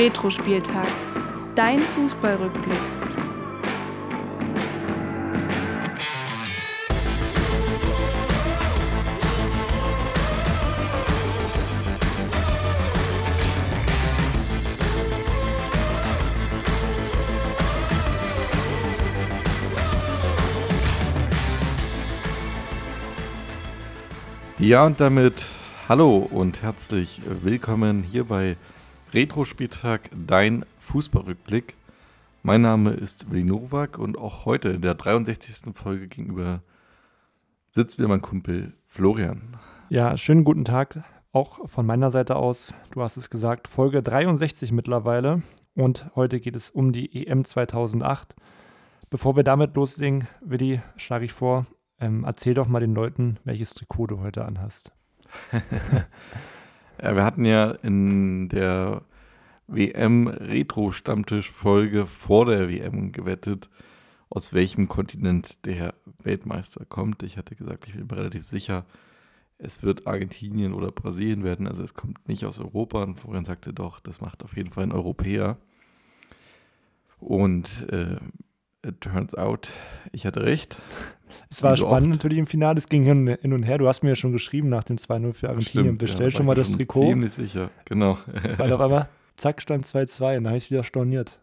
Retro-Spieltag. Dein Fußballrückblick. Ja, und damit hallo und herzlich willkommen hier bei Retro-Spieltag, dein Fußballrückblick. Mein Name ist Willi Nowak und auch heute in der 63. Folge gegenüber sitzt mir mein Kumpel Florian. Ja, schönen guten Tag auch von meiner Seite aus. Du hast es gesagt, Folge 63 mittlerweile und heute geht es um die EM 2008. Bevor wir damit loslegen, Willi, schlage ich vor, ähm, erzähl doch mal den Leuten, welches Trikot du heute anhast. ja, wir hatten ja in der WM-Retro-Stammtisch-Folge vor der WM gewettet, aus welchem Kontinent der Weltmeister kommt. Ich hatte gesagt, ich bin mir relativ sicher, es wird Argentinien oder Brasilien werden. Also es kommt nicht aus Europa. Und Florian sagte doch, das macht auf jeden Fall ein Europäer. Und äh, it turns out, ich hatte recht. Es war so spannend oft. natürlich im Finale, es ging hin, und her. Du hast mir ja schon geschrieben nach dem 2-0 für Argentinien, Stimmt, bestell ja, schon mal das Trikot. Ziemlich sicher, genau. Weil auf einmal, zack, stand 2-2 und da habe ich wieder storniert.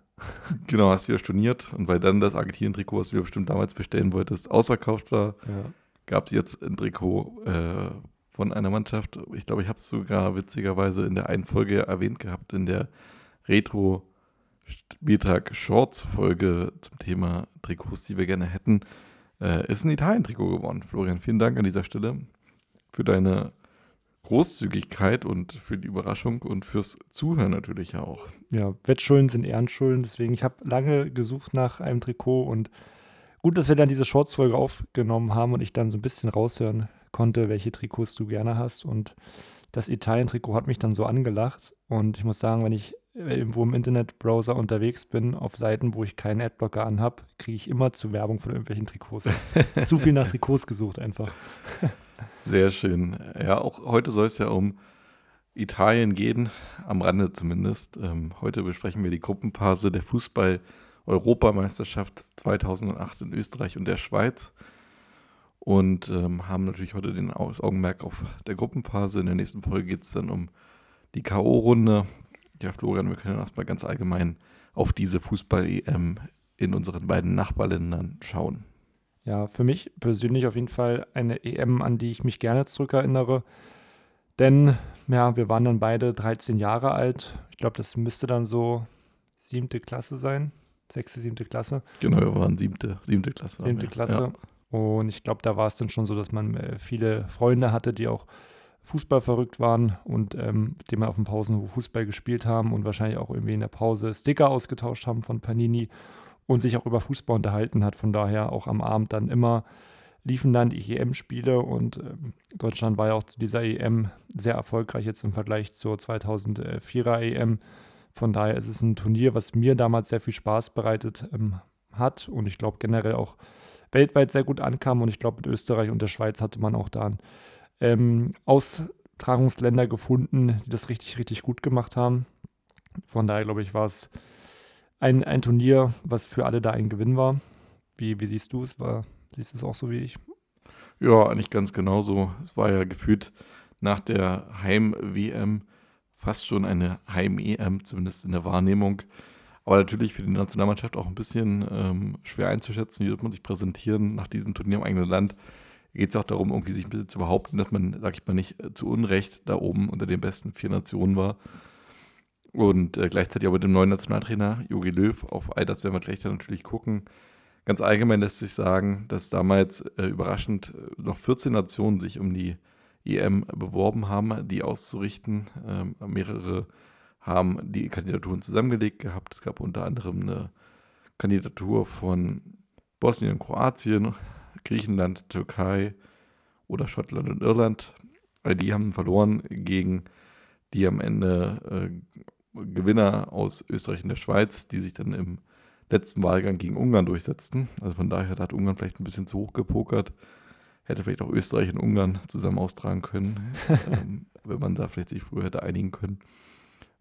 Genau, hast wieder storniert und weil dann das Argentinien-Trikot, was du bestimmt damals bestellen wolltest, ausverkauft war, ja. gab es jetzt ein Trikot äh, von einer Mannschaft. Ich glaube, ich habe es sogar witzigerweise in der einen Folge erwähnt gehabt, in der Retro- Spieltag Shorts Folge zum Thema Trikots, die wir gerne hätten, äh, ist ein Italien-Trikot geworden. Florian, vielen Dank an dieser Stelle für deine Großzügigkeit und für die Überraschung und fürs Zuhören natürlich auch. Ja, Wettschulden sind Ehrenschulden, deswegen ich habe lange gesucht nach einem Trikot und gut, dass wir dann diese Shorts-Folge aufgenommen haben und ich dann so ein bisschen raushören konnte, welche Trikots du gerne hast und das Italien-Trikot hat mich dann so angelacht und ich muss sagen, wenn ich irgendwo im Internetbrowser unterwegs bin, auf Seiten, wo ich keinen Adblocker anhab, kriege ich immer zu Werbung von irgendwelchen Trikots. zu viel nach Trikots gesucht einfach. Sehr schön. Ja, auch heute soll es ja um Italien gehen, am Rande zumindest. Ähm, heute besprechen wir die Gruppenphase der Fußball-Europameisterschaft 2008 in Österreich und der Schweiz und ähm, haben natürlich heute den Augenmerk auf der Gruppenphase. In der nächsten Folge geht es dann um die K.O.-Runde. Ja, Florian, wir können erstmal ganz allgemein auf diese Fußball-EM in unseren beiden Nachbarländern schauen. Ja, für mich persönlich auf jeden Fall eine EM, an die ich mich gerne zurückerinnere. Denn, ja, wir waren dann beide 13 Jahre alt. Ich glaube, das müsste dann so siebte Klasse sein. Sechste, siebte Klasse. Genau, wir waren siebte, siebte Klasse. Siebte Klasse. Ja. Und ich glaube, da war es dann schon so, dass man äh, viele Freunde hatte, die auch Fußball verrückt waren und ähm, mit dem wir auf dem Pausenhof Fußball gespielt haben und wahrscheinlich auch irgendwie in der Pause Sticker ausgetauscht haben von Panini und sich auch über Fußball unterhalten hat. Von daher auch am Abend dann immer liefen dann die EM-Spiele und ähm, Deutschland war ja auch zu dieser EM sehr erfolgreich jetzt im Vergleich zur 2004er EM. Von daher ist es ein Turnier, was mir damals sehr viel Spaß bereitet ähm, hat und ich glaube generell auch weltweit sehr gut ankam und ich glaube mit Österreich und der Schweiz hatte man auch da ein ähm, Austragungsländer gefunden, die das richtig, richtig gut gemacht haben. Von daher, glaube ich, war es ein, ein Turnier, was für alle da ein Gewinn war. Wie, wie siehst du es? Siehst du es auch so wie ich? Ja, eigentlich ganz genauso. Es war ja gefühlt nach der Heim-WM fast schon eine Heim-EM, zumindest in der Wahrnehmung. Aber natürlich für die Nationalmannschaft auch ein bisschen ähm, schwer einzuschätzen, wie wird man sich präsentieren nach diesem Turnier im eigenen Land geht es auch darum, irgendwie sich ein bisschen zu behaupten, dass man, sag ich mal, nicht äh, zu Unrecht da oben unter den besten vier Nationen war. Und äh, gleichzeitig auch mit dem neuen Nationaltrainer Jogi Löw, auf all das werden wir gleich dann natürlich gucken. Ganz allgemein lässt sich sagen, dass damals äh, überraschend äh, noch 14 Nationen sich um die EM beworben haben, die auszurichten. Ähm, mehrere haben die Kandidaturen zusammengelegt gehabt. Es gab unter anderem eine Kandidatur von Bosnien und Kroatien, Griechenland, Türkei oder Schottland und Irland. Die haben verloren gegen die am Ende äh, Gewinner aus Österreich und der Schweiz, die sich dann im letzten Wahlgang gegen Ungarn durchsetzten. Also von daher hat Ungarn vielleicht ein bisschen zu hoch gepokert. Hätte vielleicht auch Österreich und Ungarn zusammen austragen können, ähm, wenn man da vielleicht sich früher hätte einigen können.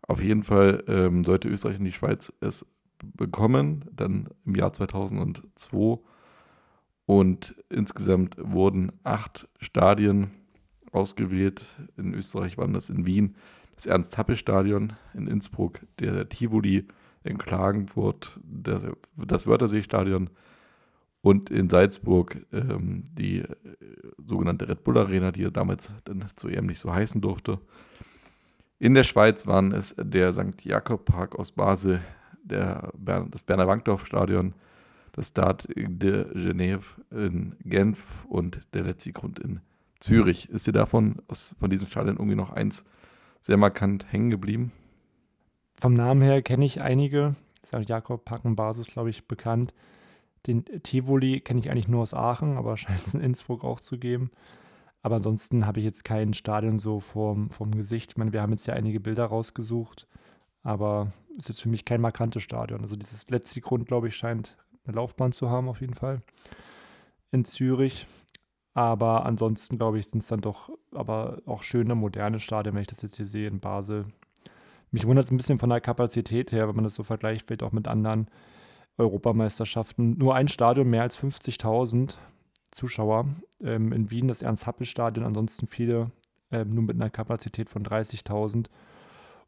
Auf jeden Fall ähm, sollte Österreich und die Schweiz es bekommen, dann im Jahr 2002. Und insgesamt wurden acht Stadien ausgewählt. In Österreich waren das in Wien das Ernst-Happel-Stadion, in Innsbruck der Tivoli, in Klagenfurt das Wörthersee-Stadion und in Salzburg ähm, die äh, sogenannte Red Bull Arena, die damals dann zu EM nicht so heißen durfte. In der Schweiz waren es der St. Jakob Park aus Basel, der Bern, das Berner Wankdorf Stadion, das Stade de Genève in Genf und der letzte Grund in Zürich. Ist dir davon, aus, von diesen Stadien irgendwie noch eins sehr markant hängen geblieben? Vom Namen her kenne ich einige. St. Jakob ist, glaube ich, bekannt. Den Tivoli kenne ich eigentlich nur aus Aachen, aber scheint es in Innsbruck auch zu geben. Aber ansonsten habe ich jetzt kein Stadion so vorm, vorm Gesicht. Ich meine, wir haben jetzt ja einige Bilder rausgesucht, aber es ist jetzt für mich kein markantes Stadion. Also dieses letzte Grund, glaube ich, scheint eine Laufbahn zu haben auf jeden Fall in Zürich. Aber ansonsten, glaube ich, sind es dann doch aber auch schöne, moderne Stadien, wenn ich das jetzt hier sehe in Basel. Mich wundert es ein bisschen von der Kapazität her, wenn man das so vergleicht, vielleicht auch mit anderen Europameisterschaften. Nur ein Stadion, mehr als 50.000 Zuschauer. Ähm, in Wien das Ernst-Happel-Stadion, ansonsten viele ähm, nur mit einer Kapazität von 30.000.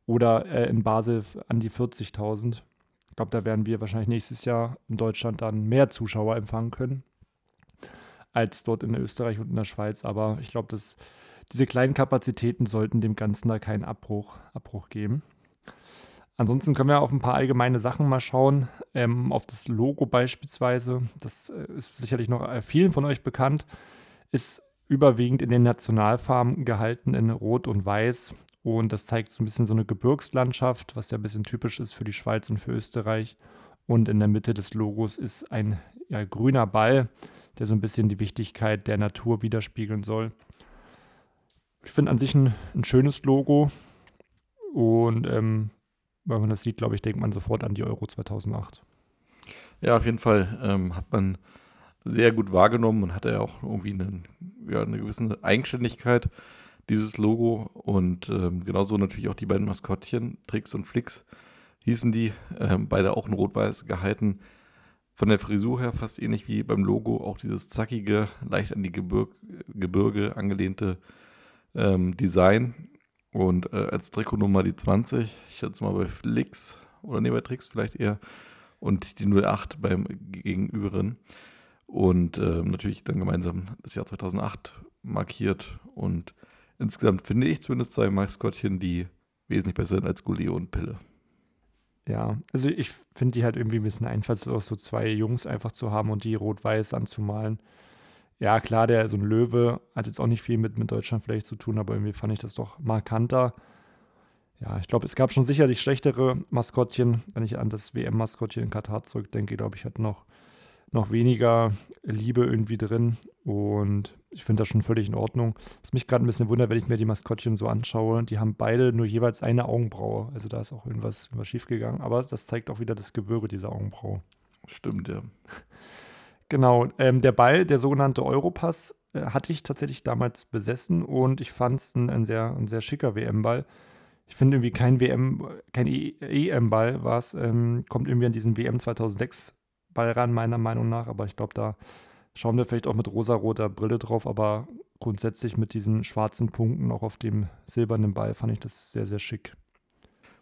Oder äh, in Basel an die 40.000. Ich glaube, da werden wir wahrscheinlich nächstes Jahr in Deutschland dann mehr Zuschauer empfangen können als dort in Österreich und in der Schweiz. Aber ich glaube, dass diese kleinen Kapazitäten sollten dem Ganzen da keinen Abbruch, Abbruch geben. Ansonsten können wir auf ein paar allgemeine Sachen mal schauen. Ähm, auf das Logo beispielsweise, das äh, ist sicherlich noch äh, vielen von euch bekannt, ist überwiegend in den Nationalfarben gehalten in Rot und Weiß. Und das zeigt so ein bisschen so eine Gebirgslandschaft, was ja ein bisschen typisch ist für die Schweiz und für Österreich. Und in der Mitte des Logos ist ein ja, grüner Ball, der so ein bisschen die Wichtigkeit der Natur widerspiegeln soll. Ich finde an sich ein, ein schönes Logo und ähm, wenn man das sieht, glaube ich, denkt man sofort an die Euro 2008. Ja, auf jeden Fall ähm, hat man sehr gut wahrgenommen und hatte ja auch irgendwie eine, ja, eine gewisse Eigenständigkeit, dieses Logo. Und ähm, genauso natürlich auch die beiden Maskottchen, Trix und Flix hießen die, ähm, beide auch in Rot-Weiß gehalten. Von der Frisur her fast ähnlich wie beim Logo, auch dieses zackige, leicht an die Gebirg, Gebirge angelehnte ähm, Design. Und äh, als Trikotnummer die 20, ich schätze mal bei Flix oder nee, bei Trix vielleicht eher. Und die 08 beim Gegenüberen. Und äh, natürlich dann gemeinsam das Jahr 2008 markiert. Und insgesamt finde ich zumindest zwei Maskottchen, die wesentlich besser sind als Gulli und Pille. Ja, also ich finde die halt irgendwie ein bisschen einfallslos, so zwei Jungs einfach zu haben und die rot-weiß anzumalen. Ja, klar, der so ein Löwe hat jetzt auch nicht viel mit, mit Deutschland vielleicht zu tun, aber irgendwie fand ich das doch markanter. Ja, ich glaube, es gab schon sicherlich schlechtere Maskottchen. Wenn ich an das WM-Maskottchen in Katar zurückdenke, glaube ich, hat noch, noch weniger Liebe irgendwie drin. Und ich finde das schon völlig in Ordnung. Was mich gerade ein bisschen wundert, wenn ich mir die Maskottchen so anschaue, die haben beide nur jeweils eine Augenbraue. Also da ist auch irgendwas, irgendwas schiefgegangen. Aber das zeigt auch wieder das Gebirge dieser Augenbraue. Stimmt, ja. Genau, ähm, der Ball, der sogenannte Europass, äh, hatte ich tatsächlich damals besessen und ich fand es ein, ein, sehr, ein sehr schicker WM-Ball. Ich finde irgendwie kein WM, kein EM-Ball war es, ähm, kommt irgendwie an diesen WM 2006 Ball ran, meiner Meinung nach, aber ich glaube, da schauen wir vielleicht auch mit rosa-roter Brille drauf, aber grundsätzlich mit diesen schwarzen Punkten auch auf dem silbernen Ball fand ich das sehr, sehr schick.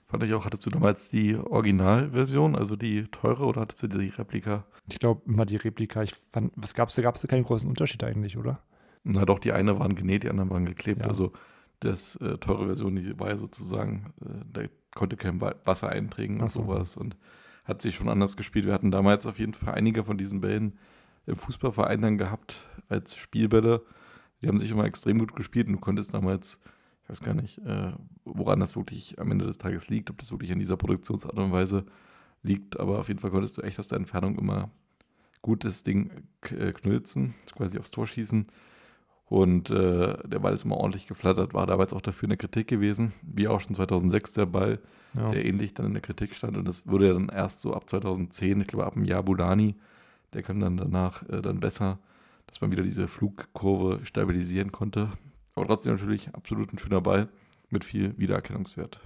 Fand ich auch, hattest du damals die Originalversion, also die teure, oder hattest du die Replika? Ich glaube immer die Replika. Ich fand, was gab's da? Gab es da keinen großen Unterschied eigentlich, oder? Na doch, die eine waren genäht, die anderen waren geklebt. Ja. Also das äh, teure Version, die war ja sozusagen, äh, da konnte kein Wasser einträgen und so. sowas und hat sich schon anders gespielt. Wir hatten damals auf jeden Fall einige von diesen Bällen im Fußballverein dann gehabt als Spielbälle. Die haben sich immer extrem gut gespielt und du konntest damals ich weiß gar nicht, äh, woran das wirklich am Ende des Tages liegt, ob das wirklich an dieser Produktionsart und Weise liegt, aber auf jeden Fall konntest du echt aus der Entfernung immer gut das Ding äh, knülzen, quasi aufs Tor schießen. Und äh, der Ball ist immer ordentlich geflattert, war damals auch dafür eine Kritik gewesen, wie auch schon 2006 der Ball, ja. der ähnlich dann in der Kritik stand. Und das wurde ja dann erst so ab 2010, ich glaube ab dem Jahr Bulani, der kam dann danach äh, dann besser, dass man wieder diese Flugkurve stabilisieren konnte. Aber trotzdem natürlich absolut ein schöner Ball mit viel Wiedererkennungswert.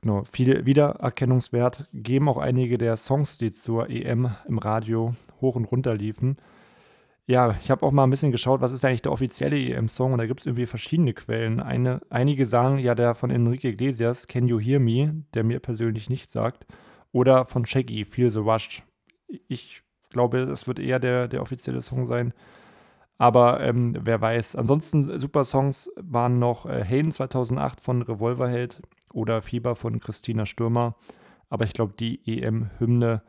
genau, viel Wiedererkennungswert geben auch einige der Songs, die zur EM im Radio hoch und runter liefen. Ja, ich habe auch mal ein bisschen geschaut, was ist eigentlich der offizielle EM-Song und da gibt es irgendwie verschiedene Quellen. Eine, einige sagen ja der von Enrique Iglesias, Can You Hear Me, der mir persönlich nicht sagt, oder von Shaggy, Feel the Rush. Ich glaube, es wird eher der, der offizielle Song sein. Aber ähm, wer weiß. Ansonsten super Songs waren noch äh, Hayden 2008 von Revolverheld oder Fieber von Christina Stürmer. Aber ich glaube, die EM-Hymne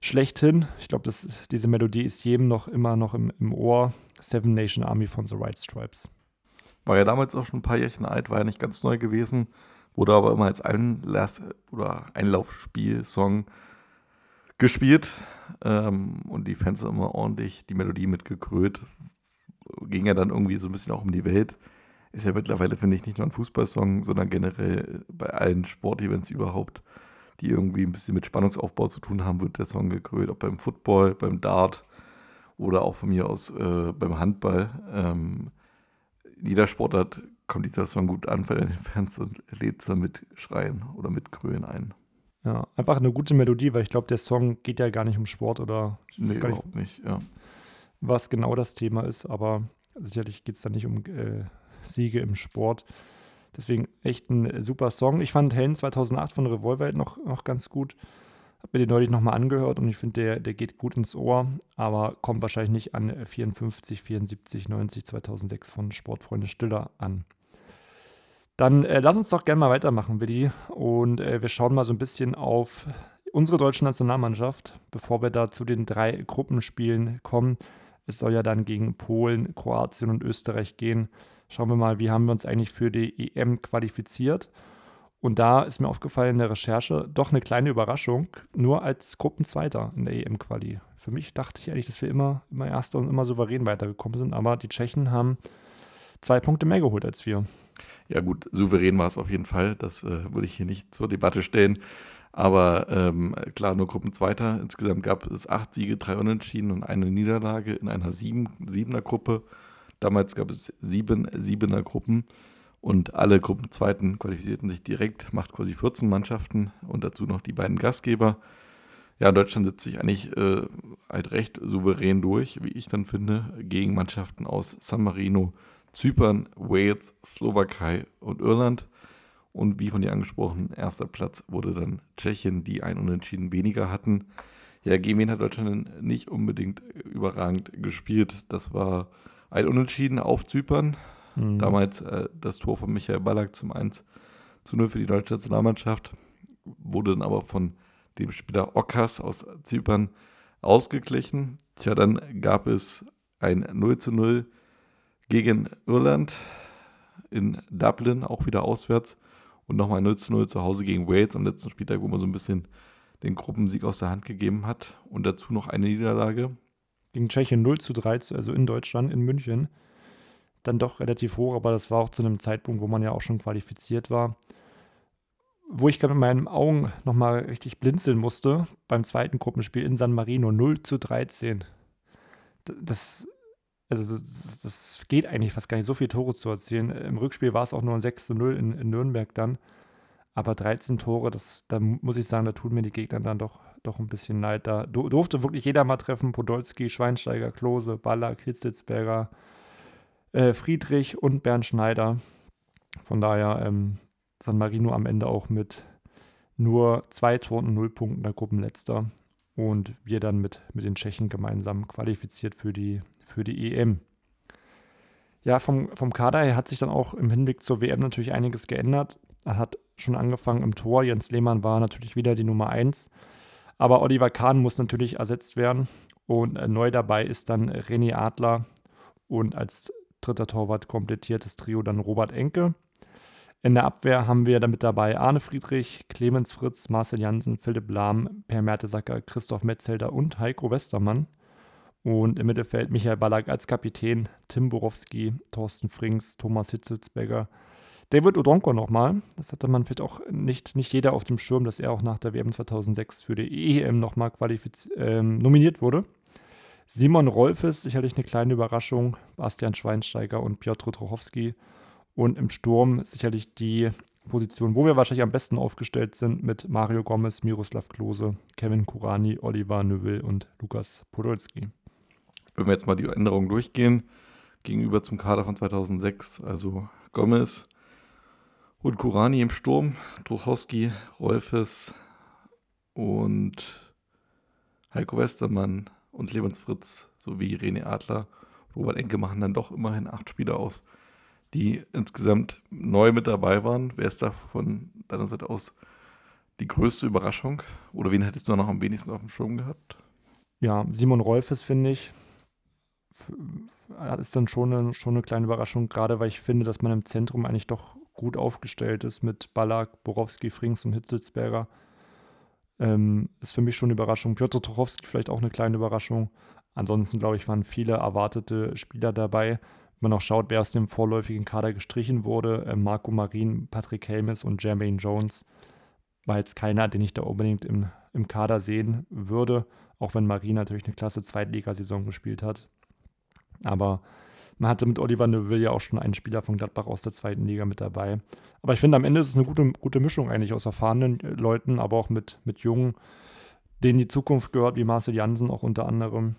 schlechthin, ich glaube, diese Melodie ist jedem noch immer noch im, im Ohr. Seven Nation Army von The White Stripes. War ja damals auch schon ein paar Jährchen alt, war ja nicht ganz neu gewesen, wurde aber immer als Einlass- oder Einlaufspiel-Song gespielt ähm, und die Fans haben immer ordentlich die Melodie mitgekrönt, ging ja dann irgendwie so ein bisschen auch um die Welt. Ist ja mittlerweile, finde ich, nicht nur ein Fußballsong, sondern generell bei allen Sportevents überhaupt, die irgendwie ein bisschen mit Spannungsaufbau zu tun haben, wird der Song gekrönt. Ob beim Football, beim Dart oder auch von mir aus äh, beim Handball. Ähm, jeder Sportart kommt dieser Song gut an bei den Fans und lädt so mit Schreien oder mit Krönen ein. Ja, einfach eine gute Melodie, weil ich glaube, der Song geht ja gar nicht um Sport oder nee, überhaupt nicht, nicht ja was genau das Thema ist, aber sicherlich geht es da nicht um äh, Siege im Sport. Deswegen echt ein super Song. Ich fand Helen 2008 von Revolver noch, noch ganz gut. Hab mir den neulich nochmal angehört und ich finde, der, der geht gut ins Ohr, aber kommt wahrscheinlich nicht an 54, 74, 90, 2006 von Sportfreunde Stiller an. Dann äh, lass uns doch gerne mal weitermachen, Willi. Und äh, wir schauen mal so ein bisschen auf unsere deutsche Nationalmannschaft, bevor wir da zu den drei Gruppenspielen kommen. Es soll ja dann gegen Polen, Kroatien und Österreich gehen. Schauen wir mal, wie haben wir uns eigentlich für die EM qualifiziert. Und da ist mir aufgefallen in der Recherche doch eine kleine Überraschung, nur als Gruppenzweiter in der EM-Quali. Für mich dachte ich eigentlich, dass wir immer, immer Erster und immer souverän weitergekommen sind, aber die Tschechen haben zwei Punkte mehr geholt als wir. Ja gut, souverän war es auf jeden Fall. Das äh, würde ich hier nicht zur Debatte stellen. Aber ähm, klar, nur Gruppenzweiter. Insgesamt gab es acht Siege, drei Unentschieden und eine Niederlage in einer sieben, siebener Gruppe. Damals gab es sieben Siebener Gruppen und alle Gruppenzweiten qualifizierten sich direkt, macht quasi 14 Mannschaften und dazu noch die beiden Gastgeber. Ja, Deutschland setzt sich eigentlich äh, halt recht souverän durch, wie ich dann finde, gegen Mannschaften aus San Marino, Zypern, Wales, Slowakei und Irland. Und wie von dir angesprochen, erster Platz wurde dann Tschechien, die ein Unentschieden weniger hatten. Ja, gegen wen hat Deutschland nicht unbedingt überragend gespielt. Das war ein Unentschieden auf Zypern. Mhm. Damals äh, das Tor von Michael Ballack zum 1 zu 0 für die deutsche Nationalmannschaft. Wurde dann aber von dem Spieler Okas aus Zypern ausgeglichen. Tja, dann gab es ein 0 zu 0 gegen Irland in Dublin, auch wieder auswärts und nochmal 0 zu 0 zu Hause gegen Wales am letzten Spieltag, wo man so ein bisschen den Gruppensieg aus der Hand gegeben hat. Und dazu noch eine Niederlage. Gegen Tschechien 0 zu 3, also in Deutschland, in München. Dann doch relativ hoch, aber das war auch zu einem Zeitpunkt, wo man ja auch schon qualifiziert war. Wo ich gerade mit meinen Augen nochmal richtig blinzeln musste, beim zweiten Gruppenspiel in San Marino 0 zu 13. Das also das geht eigentlich fast gar nicht, so viele Tore zu erzielen. Im Rückspiel war es auch nur ein 6 zu 0 in, in Nürnberg dann. Aber 13 Tore, das, da muss ich sagen, da tun mir die Gegner dann doch, doch ein bisschen leid. Da durfte wirklich jeder mal treffen: Podolski, Schweinsteiger, Klose, Ballack, Hitzitzberger, äh, Friedrich und Bernd Schneider. Von daher ähm, San Marino am Ende auch mit nur zwei Toren und null Punkten der Gruppenletzter. Und wir dann mit, mit den Tschechen gemeinsam qualifiziert für die für die EM. Ja, vom, vom Kader her hat sich dann auch im Hinblick zur WM natürlich einiges geändert. Er hat schon angefangen im Tor. Jens Lehmann war natürlich wieder die Nummer 1. Aber Oliver Kahn muss natürlich ersetzt werden. Und äh, neu dabei ist dann René Adler. Und als dritter Torwart komplettiert das Trio dann Robert Enke. In der Abwehr haben wir damit dabei Arne Friedrich, Clemens Fritz, Marcel Janssen, Philipp Lahm, Per Mertesacker, Christoph Metzelder und Heiko Westermann. Und im Mittelfeld Michael Ballack als Kapitän, Tim Borowski, Thorsten Frings, Thomas Hitzelsberger, David Odonko nochmal. Das hatte man vielleicht auch nicht, nicht jeder auf dem Schirm, dass er auch nach der WM 2006 für die EM nochmal ähm, nominiert wurde. Simon Rolfes, sicherlich eine kleine Überraschung. Bastian Schweinsteiger und Piotr Trochowski. Und im Sturm sicherlich die Position, wo wir wahrscheinlich am besten aufgestellt sind mit Mario Gomez, Miroslav Klose, Kevin Kurani, Oliver Neuville und Lukas Podolski. Wenn wir jetzt mal die Änderungen durchgehen, gegenüber zum Kader von 2006, also Gomez und Kurani im Sturm, Druchowski, Rolfes und Heiko Westermann und Lebens Fritz sowie René Adler, Robert Enke machen dann doch immerhin acht Spieler aus, die insgesamt neu mit dabei waren. Wer ist da von deiner Seite aus die größte Überraschung? Oder wen hättest du noch am wenigsten auf dem Schirm gehabt? Ja, Simon Rolfes finde ich, ist dann schon eine, schon eine kleine Überraschung, gerade weil ich finde, dass man im Zentrum eigentlich doch gut aufgestellt ist mit Ballack, Borowski, Frings und Hitzelsberger. Ähm, ist für mich schon eine Überraschung. Piotr Tuchowski vielleicht auch eine kleine Überraschung. Ansonsten, glaube ich, waren viele erwartete Spieler dabei. Man auch schaut, wer aus dem vorläufigen Kader gestrichen wurde, äh, Marco Marin, Patrick Helmes und Jermaine Jones, war jetzt keiner, den ich da unbedingt im, im Kader sehen würde, auch wenn Marin natürlich eine klasse Zweitligasaison gespielt hat. Aber man hatte mit Oliver Neuville ja auch schon einen Spieler von Gladbach aus der zweiten Liga mit dabei. Aber ich finde, am Ende ist es eine gute, gute Mischung eigentlich aus erfahrenen äh, Leuten, aber auch mit, mit Jungen, denen die Zukunft gehört, wie Marcel Jansen auch unter anderem,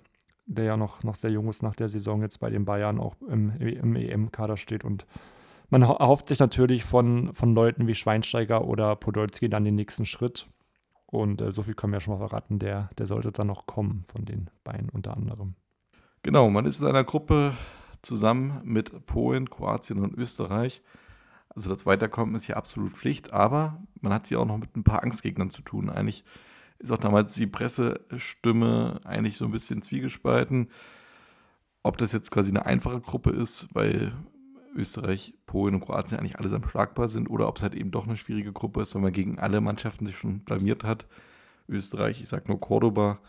der ja noch, noch sehr jung ist nach der Saison jetzt bei den Bayern auch im, im EM-Kader steht. Und man erhofft sich natürlich von, von Leuten wie Schweinsteiger oder Podolski dann den nächsten Schritt. Und äh, so viel können wir ja schon mal verraten, der, der sollte dann noch kommen von den beiden unter anderem. Genau, man ist in einer Gruppe zusammen mit Polen, Kroatien und Österreich. Also das Weiterkommen ist ja absolut Pflicht, aber man hat hier auch noch mit ein paar Angstgegnern zu tun. Eigentlich ist auch damals die Pressestimme eigentlich so ein bisschen zwiegespalten, ob das jetzt quasi eine einfache Gruppe ist, weil Österreich, Polen und Kroatien eigentlich allesamt schlagbar sind, oder ob es halt eben doch eine schwierige Gruppe ist, weil man gegen alle Mannschaften sich schon blamiert hat. Österreich, ich sag nur Cordoba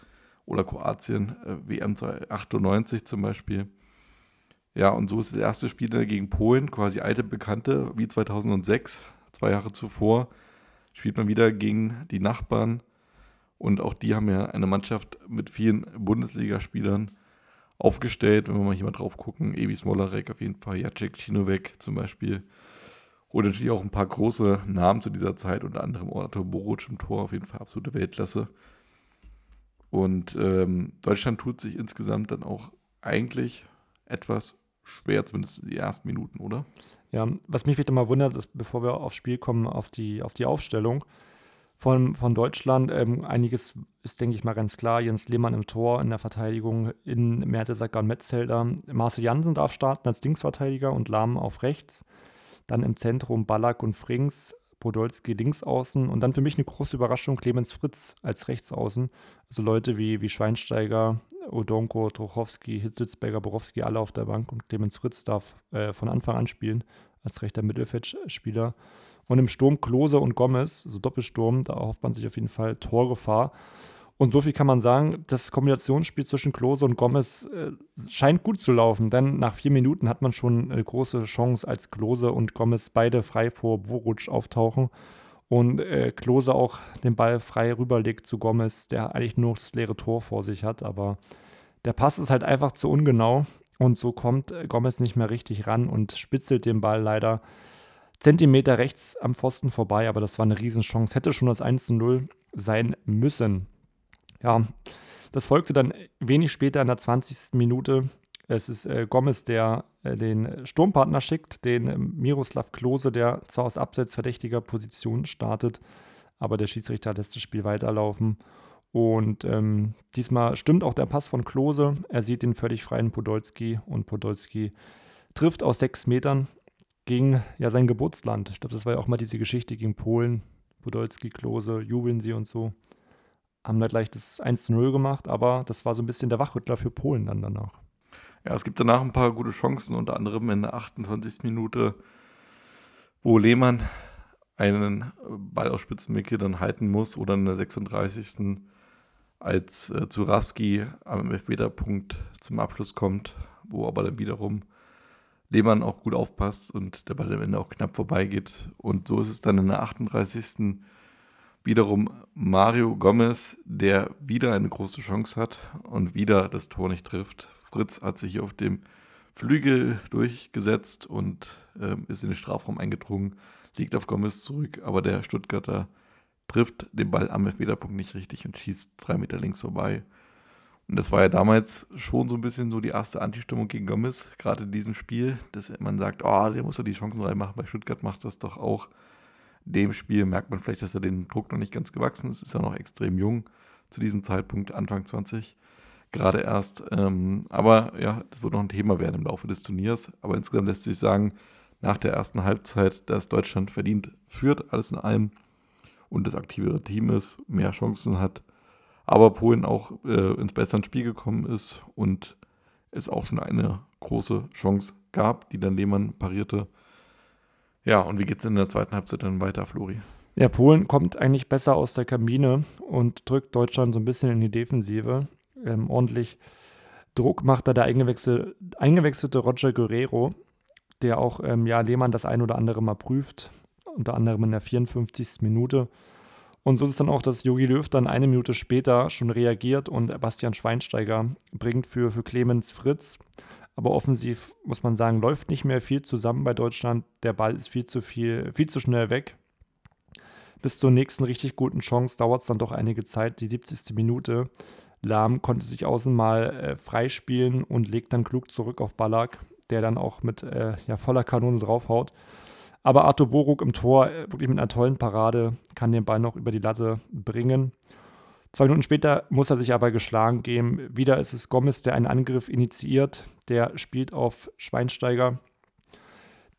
oder Kroatien, äh, WM 98 zum Beispiel. Ja, und so ist das erste Spiel gegen Polen, quasi alte Bekannte, wie 2006, zwei Jahre zuvor, spielt man wieder gegen die Nachbarn. Und auch die haben ja eine Mannschaft mit vielen Bundesligaspielern aufgestellt. Wenn wir mal hier mal drauf gucken, Ebi Smolarek auf jeden Fall, Jacek Cinovic zum Beispiel. Und natürlich auch ein paar große Namen zu dieser Zeit, unter anderem Arthur Boruc im Tor, auf jeden Fall absolute Weltklasse. Und ähm, Deutschland tut sich insgesamt dann auch eigentlich etwas schwer, zumindest die ersten Minuten, oder? Ja, was mich wieder mal wundert, ist, bevor wir aufs Spiel kommen, auf die, auf die Aufstellung von, von Deutschland. Ähm, einiges ist, denke ich mal, ganz klar. Jens Lehmann im Tor, in der Verteidigung, in Mertesacker und Metzelder. Marcel Jansen darf starten als Linksverteidiger und Lahm auf rechts. Dann im Zentrum Ballack und Frings, Podolski links außen und dann für mich eine große Überraschung Clemens Fritz als Rechtsaußen. Also Leute wie, wie Schweinsteiger, Odonko, Trochowski, Hitzelsberger, Borowski alle auf der Bank und Clemens Fritz darf äh, von Anfang an spielen als rechter Mittelfeldspieler. Und im Sturm Klose und Gomez, so Doppelsturm, da erhofft man sich auf jeden Fall Torgefahr. Und so viel kann man sagen, das Kombinationsspiel zwischen Klose und Gomez äh, scheint gut zu laufen, denn nach vier Minuten hat man schon eine große Chance, als Klose und Gomez beide frei vor Boruc auftauchen und äh, Klose auch den Ball frei rüberlegt zu Gomez, der eigentlich nur das leere Tor vor sich hat, aber der Pass ist halt einfach zu ungenau und so kommt äh, Gomez nicht mehr richtig ran und spitzelt den Ball leider Zentimeter rechts am Pfosten vorbei, aber das war eine Riesenchance. Hätte schon das 1 zu 0 sein müssen. Ja, das folgte dann wenig später in der 20. Minute. Es ist äh, Gomez, der äh, den Sturmpartner schickt, den äh, Miroslav Klose, der zwar aus abseits verdächtiger Position startet, aber der Schiedsrichter lässt das Spiel weiterlaufen. Und ähm, diesmal stimmt auch der Pass von Klose. Er sieht den völlig freien Podolski und Podolski trifft aus sechs Metern gegen ja, sein Geburtsland. Ich glaube, das war ja auch mal diese Geschichte gegen Polen. Podolski, Klose, jubeln sie und so haben da gleich das 1 zu 0 gemacht, aber das war so ein bisschen der Wachrüttler für Polen dann danach. Ja, es gibt danach ein paar gute Chancen, unter anderem in der 28. Minute, wo Lehmann einen Ball aus Spitzenwinkel dann halten muss oder in der 36. als äh, Zuraski am Elfmeterpunkt zum Abschluss kommt, wo aber dann wiederum Lehmann auch gut aufpasst und der Ball am Ende auch knapp vorbeigeht. Und so ist es dann in der 38 wiederum Mario Gomez, der wieder eine große Chance hat und wieder das Tor nicht trifft. Fritz hat sich auf dem Flügel durchgesetzt und äh, ist in den Strafraum eingedrungen. liegt auf Gomez zurück, aber der Stuttgarter trifft den Ball am Elfmeterpunkt nicht richtig und schießt drei Meter links vorbei. Und das war ja damals schon so ein bisschen so die erste Antistimmung gegen Gomez, gerade in diesem Spiel, dass man sagt, oh, der muss doch die Chancen reinmachen, bei Stuttgart macht das doch auch. Dem Spiel merkt man vielleicht, dass er den Druck noch nicht ganz gewachsen ist, ist ja noch extrem jung zu diesem Zeitpunkt, Anfang 20, gerade erst. Ähm, aber ja, das wird noch ein Thema werden im Laufe des Turniers. Aber insgesamt lässt sich sagen, nach der ersten Halbzeit, dass Deutschland verdient führt, alles in allem und das aktivere Team ist, mehr Chancen hat aber Polen auch äh, ins bessere Spiel gekommen ist und es auch schon eine große Chance gab, die dann Lehmann parierte. Ja, und wie geht es in der zweiten Halbzeit dann weiter, Flori? Ja, Polen kommt eigentlich besser aus der Kabine und drückt Deutschland so ein bisschen in die Defensive. Ähm, ordentlich Druck macht da der eingewechsel, eingewechselte Roger Guerrero, der auch ähm, ja, Lehmann das ein oder andere mal prüft, unter anderem in der 54. Minute. Und so ist es dann auch, dass Jogi Löw dann eine Minute später schon reagiert und Bastian Schweinsteiger bringt für, für Clemens Fritz. Aber offensiv muss man sagen, läuft nicht mehr viel zusammen bei Deutschland. Der Ball ist viel zu viel, viel zu schnell weg. Bis zur nächsten richtig guten Chance dauert es dann doch einige Zeit, die 70. Minute. Lahm konnte sich außen mal äh, freispielen und legt dann klug zurück auf Ballack, der dann auch mit äh, ja, voller Kanone draufhaut. Aber Arthur Boruk im Tor, äh, wirklich mit einer tollen Parade, kann den Ball noch über die Latte bringen. Zwei Minuten später muss er sich aber geschlagen geben. Wieder ist es Gomez, der einen Angriff initiiert. Der spielt auf Schweinsteiger,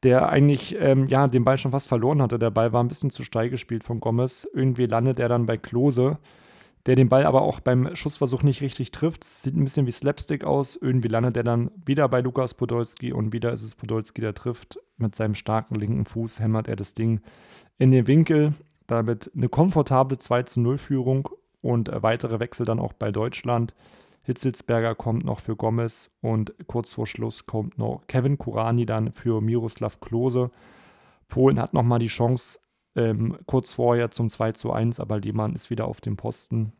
der eigentlich ähm, ja, den Ball schon fast verloren hatte. Der Ball war ein bisschen zu steil gespielt von Gomez. Irgendwie landet er dann bei Klose der den Ball aber auch beim Schussversuch nicht richtig trifft. Sieht ein bisschen wie Slapstick aus. Irgendwie landet er dann wieder bei Lukas Podolski und wieder ist es Podolski, der trifft. Mit seinem starken linken Fuß hämmert er das Ding in den Winkel. Damit eine komfortable 2 zu 0 Führung und weitere Wechsel dann auch bei Deutschland. Hitzelsberger kommt noch für Gomez und kurz vor Schluss kommt noch Kevin Kurani dann für Miroslav Klose. Polen hat nochmal die Chance, ähm, kurz vorher zum 2 zu 1, aber Lehmann ist wieder auf dem Posten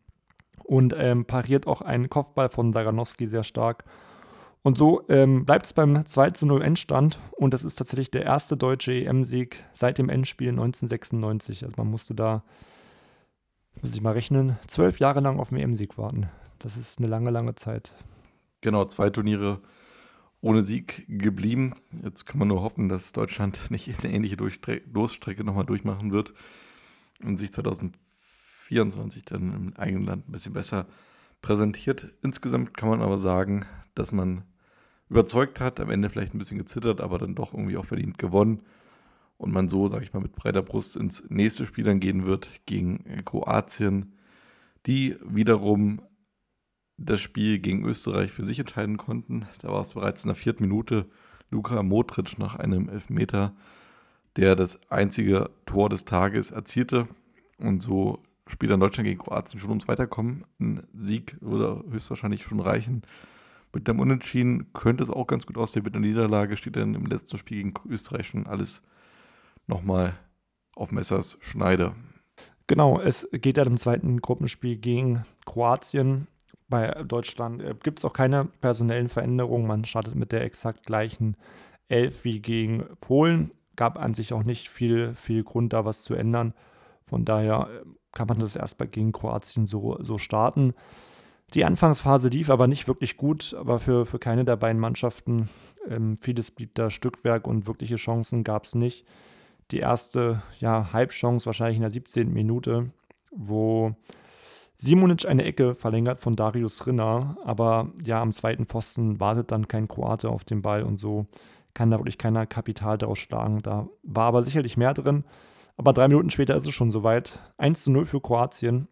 und ähm, pariert auch einen Kopfball von Daranowski sehr stark. Und so ähm, bleibt es beim 2 zu 0 Endstand und das ist tatsächlich der erste deutsche EM-Sieg seit dem Endspiel 1996. Also man musste da, muss ich mal rechnen, zwölf Jahre lang auf den EM-Sieg warten. Das ist eine lange, lange Zeit. Genau, zwei Turniere ohne Sieg geblieben. Jetzt kann man nur hoffen, dass Deutschland nicht eine ähnliche Durchstrecke nochmal durchmachen wird und sich 2024 dann im eigenen Land ein bisschen besser präsentiert. Insgesamt kann man aber sagen, dass man überzeugt hat, am Ende vielleicht ein bisschen gezittert, aber dann doch irgendwie auch verdient gewonnen. Und man so, sage ich mal, mit breiter Brust ins nächste Spiel dann gehen wird gegen Kroatien, die wiederum das Spiel gegen Österreich für sich entscheiden konnten. Da war es bereits in der vierten Minute Luka Modric nach einem Elfmeter, der das einzige Tor des Tages erzielte. Und so spielt dann Deutschland gegen Kroatien schon ums Weiterkommen. Ein Sieg würde höchstwahrscheinlich schon reichen. Mit dem Unentschieden könnte es auch ganz gut aussehen. Mit der Niederlage steht dann im letzten Spiel gegen Österreich schon alles nochmal auf Messers Schneide. Genau, es geht ja im zweiten Gruppenspiel gegen Kroatien bei Deutschland äh, gibt es auch keine personellen Veränderungen. Man startet mit der exakt gleichen Elf wie gegen Polen. Gab an sich auch nicht viel, viel Grund, da was zu ändern. Von daher äh, kann man das erstmal gegen Kroatien so, so starten. Die Anfangsphase lief aber nicht wirklich gut, aber für, für keine der beiden Mannschaften. Ähm, vieles blieb da Stückwerk und wirkliche Chancen gab es nicht. Die erste ja, Halbchance wahrscheinlich in der 17. Minute, wo Simonic eine Ecke verlängert von Darius Rinner, aber ja, am zweiten Pfosten wartet dann kein Kroate auf den Ball und so kann da wirklich keiner Kapital daraus schlagen. Da war aber sicherlich mehr drin. Aber drei Minuten später ist es schon soweit. 1 zu 0 für Kroatien.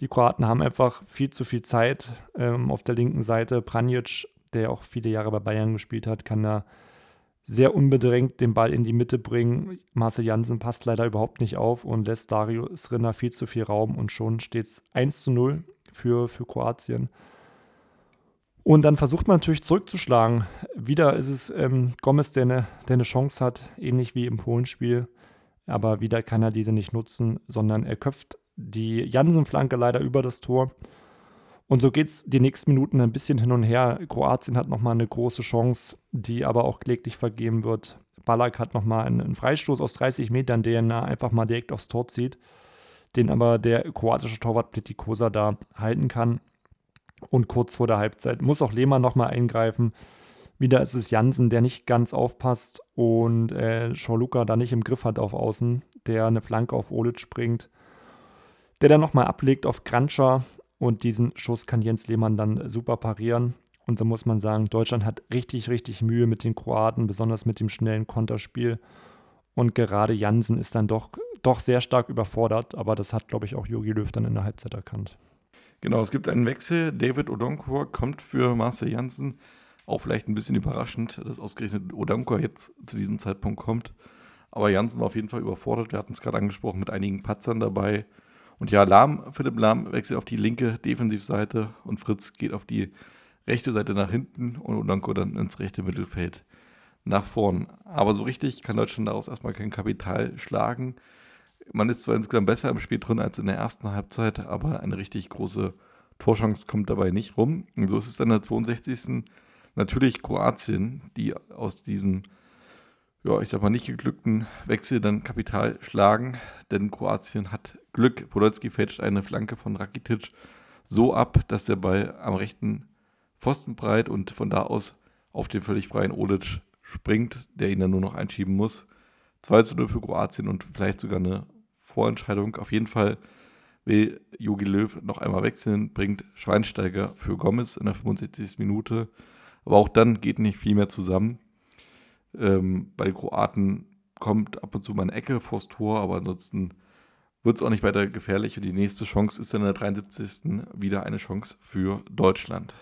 Die Kroaten haben einfach viel zu viel Zeit ähm, auf der linken Seite. Pranjic, der auch viele Jahre bei Bayern gespielt hat, kann da sehr unbedrängt den Ball in die Mitte bringen. Marcel Jansen passt leider überhaupt nicht auf und lässt Darius Rinner viel zu viel Raum und schon steht es 1 zu 0 für, für Kroatien. Und dann versucht man natürlich zurückzuschlagen. Wieder ist es ähm, Gomez, der eine, der eine Chance hat, ähnlich wie im Polenspiel. Aber wieder kann er diese nicht nutzen, sondern er köpft die Jansen-Flanke leider über das Tor. Und so geht es die nächsten Minuten ein bisschen hin und her. Kroatien hat nochmal eine große Chance, die aber auch kläglich vergeben wird. Ballack hat nochmal einen, einen Freistoß aus 30 Metern, den er einfach mal direkt aufs Tor zieht, den aber der kroatische Torwart Pletikosa da halten kann. Und kurz vor der Halbzeit muss auch Lehmann nochmal eingreifen. Wieder ist es Jansen, der nicht ganz aufpasst und äh, Schorluka da nicht im Griff hat auf Außen, der eine Flanke auf Olic springt, der dann nochmal ablegt auf Granscher und diesen Schuss kann Jens Lehmann dann super parieren. Und so muss man sagen, Deutschland hat richtig, richtig Mühe mit den Kroaten, besonders mit dem schnellen Konterspiel. Und gerade Jansen ist dann doch, doch sehr stark überfordert, aber das hat, glaube ich, auch Jogi Löw dann in der Halbzeit erkannt. Genau, es gibt einen Wechsel. David Odonkor kommt für Marcel Janssen. Auch vielleicht ein bisschen überraschend, dass ausgerechnet Odonkor jetzt zu diesem Zeitpunkt kommt. Aber Janssen war auf jeden Fall überfordert. Wir hatten es gerade angesprochen mit einigen Patzern dabei. Und ja, Lahm, Philipp Lahm wechselt auf die linke Defensivseite und Fritz geht auf die rechte Seite nach hinten und Odonkor dann ins rechte Mittelfeld nach vorn. Aber so richtig kann Deutschland daraus erstmal kein Kapital schlagen. Man ist zwar insgesamt besser im Spiel drin als in der ersten Halbzeit, aber eine richtig große Torchance kommt dabei nicht rum. Und so ist es dann der 62. Natürlich Kroatien, die aus diesem, ja, ich sag mal, nicht geglückten Wechsel dann Kapital schlagen, denn Kroatien hat Glück. Podolski fälscht eine Flanke von Rakitic so ab, dass der Ball am rechten Pfosten breit und von da aus auf den völlig freien Olic springt, der ihn dann nur noch einschieben muss. 2 zu 0 für Kroatien und vielleicht sogar eine Vorentscheidung. Auf jeden Fall will Jogi Löw noch einmal wechseln, bringt Schweinsteiger für Gomez in der 65. Minute. Aber auch dann geht nicht viel mehr zusammen. Ähm, bei den Kroaten kommt ab und zu mal eine Ecke vors Tor, aber ansonsten wird es auch nicht weiter gefährlich. Und die nächste Chance ist dann in der 73. wieder eine Chance für Deutschland.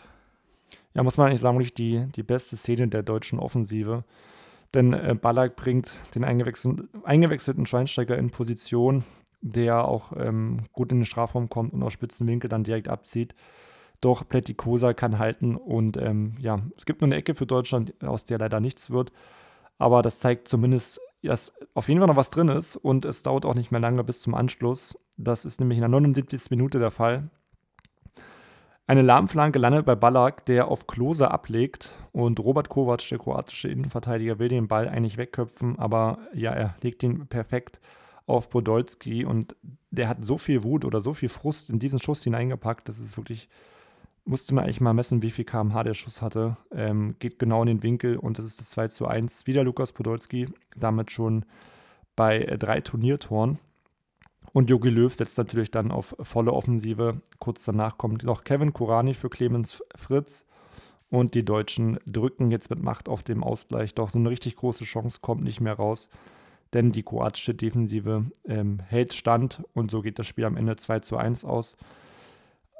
Ja, muss man eigentlich sagen, die, die beste Szene der deutschen Offensive. Denn äh, Ballack bringt den eingewechselten, eingewechselten Schweinsteiger in Position, der auch ähm, gut in den Strafraum kommt und aus Spitzenwinkel dann direkt abzieht. Doch Pletikosa kann halten und ähm, ja, es gibt nur eine Ecke für Deutschland, aus der leider nichts wird. Aber das zeigt zumindest, dass auf jeden Fall noch was drin ist und es dauert auch nicht mehr lange bis zum Anschluss. Das ist nämlich in der 79. Minute der Fall. Eine Lahmflanke landet bei Ballack, der auf Klose ablegt und Robert Kovac, der kroatische Innenverteidiger, will den Ball eigentlich wegköpfen, aber ja, er legt ihn perfekt auf Podolski und der hat so viel Wut oder so viel Frust in diesen Schuss hineingepackt, das ist wirklich, musste man eigentlich mal messen, wie viel kmh der Schuss hatte. Ähm, geht genau in den Winkel und das ist das 2 zu 1. Wieder Lukas Podolski, damit schon bei äh, drei Turniertoren. Und Jogi Löw setzt natürlich dann auf volle Offensive. Kurz danach kommt noch Kevin Kurani für Clemens Fritz. Und die Deutschen drücken jetzt mit Macht auf dem Ausgleich. Doch so eine richtig große Chance kommt nicht mehr raus. Denn die kroatische Defensive ähm, hält stand und so geht das Spiel am Ende 2 zu 1 aus.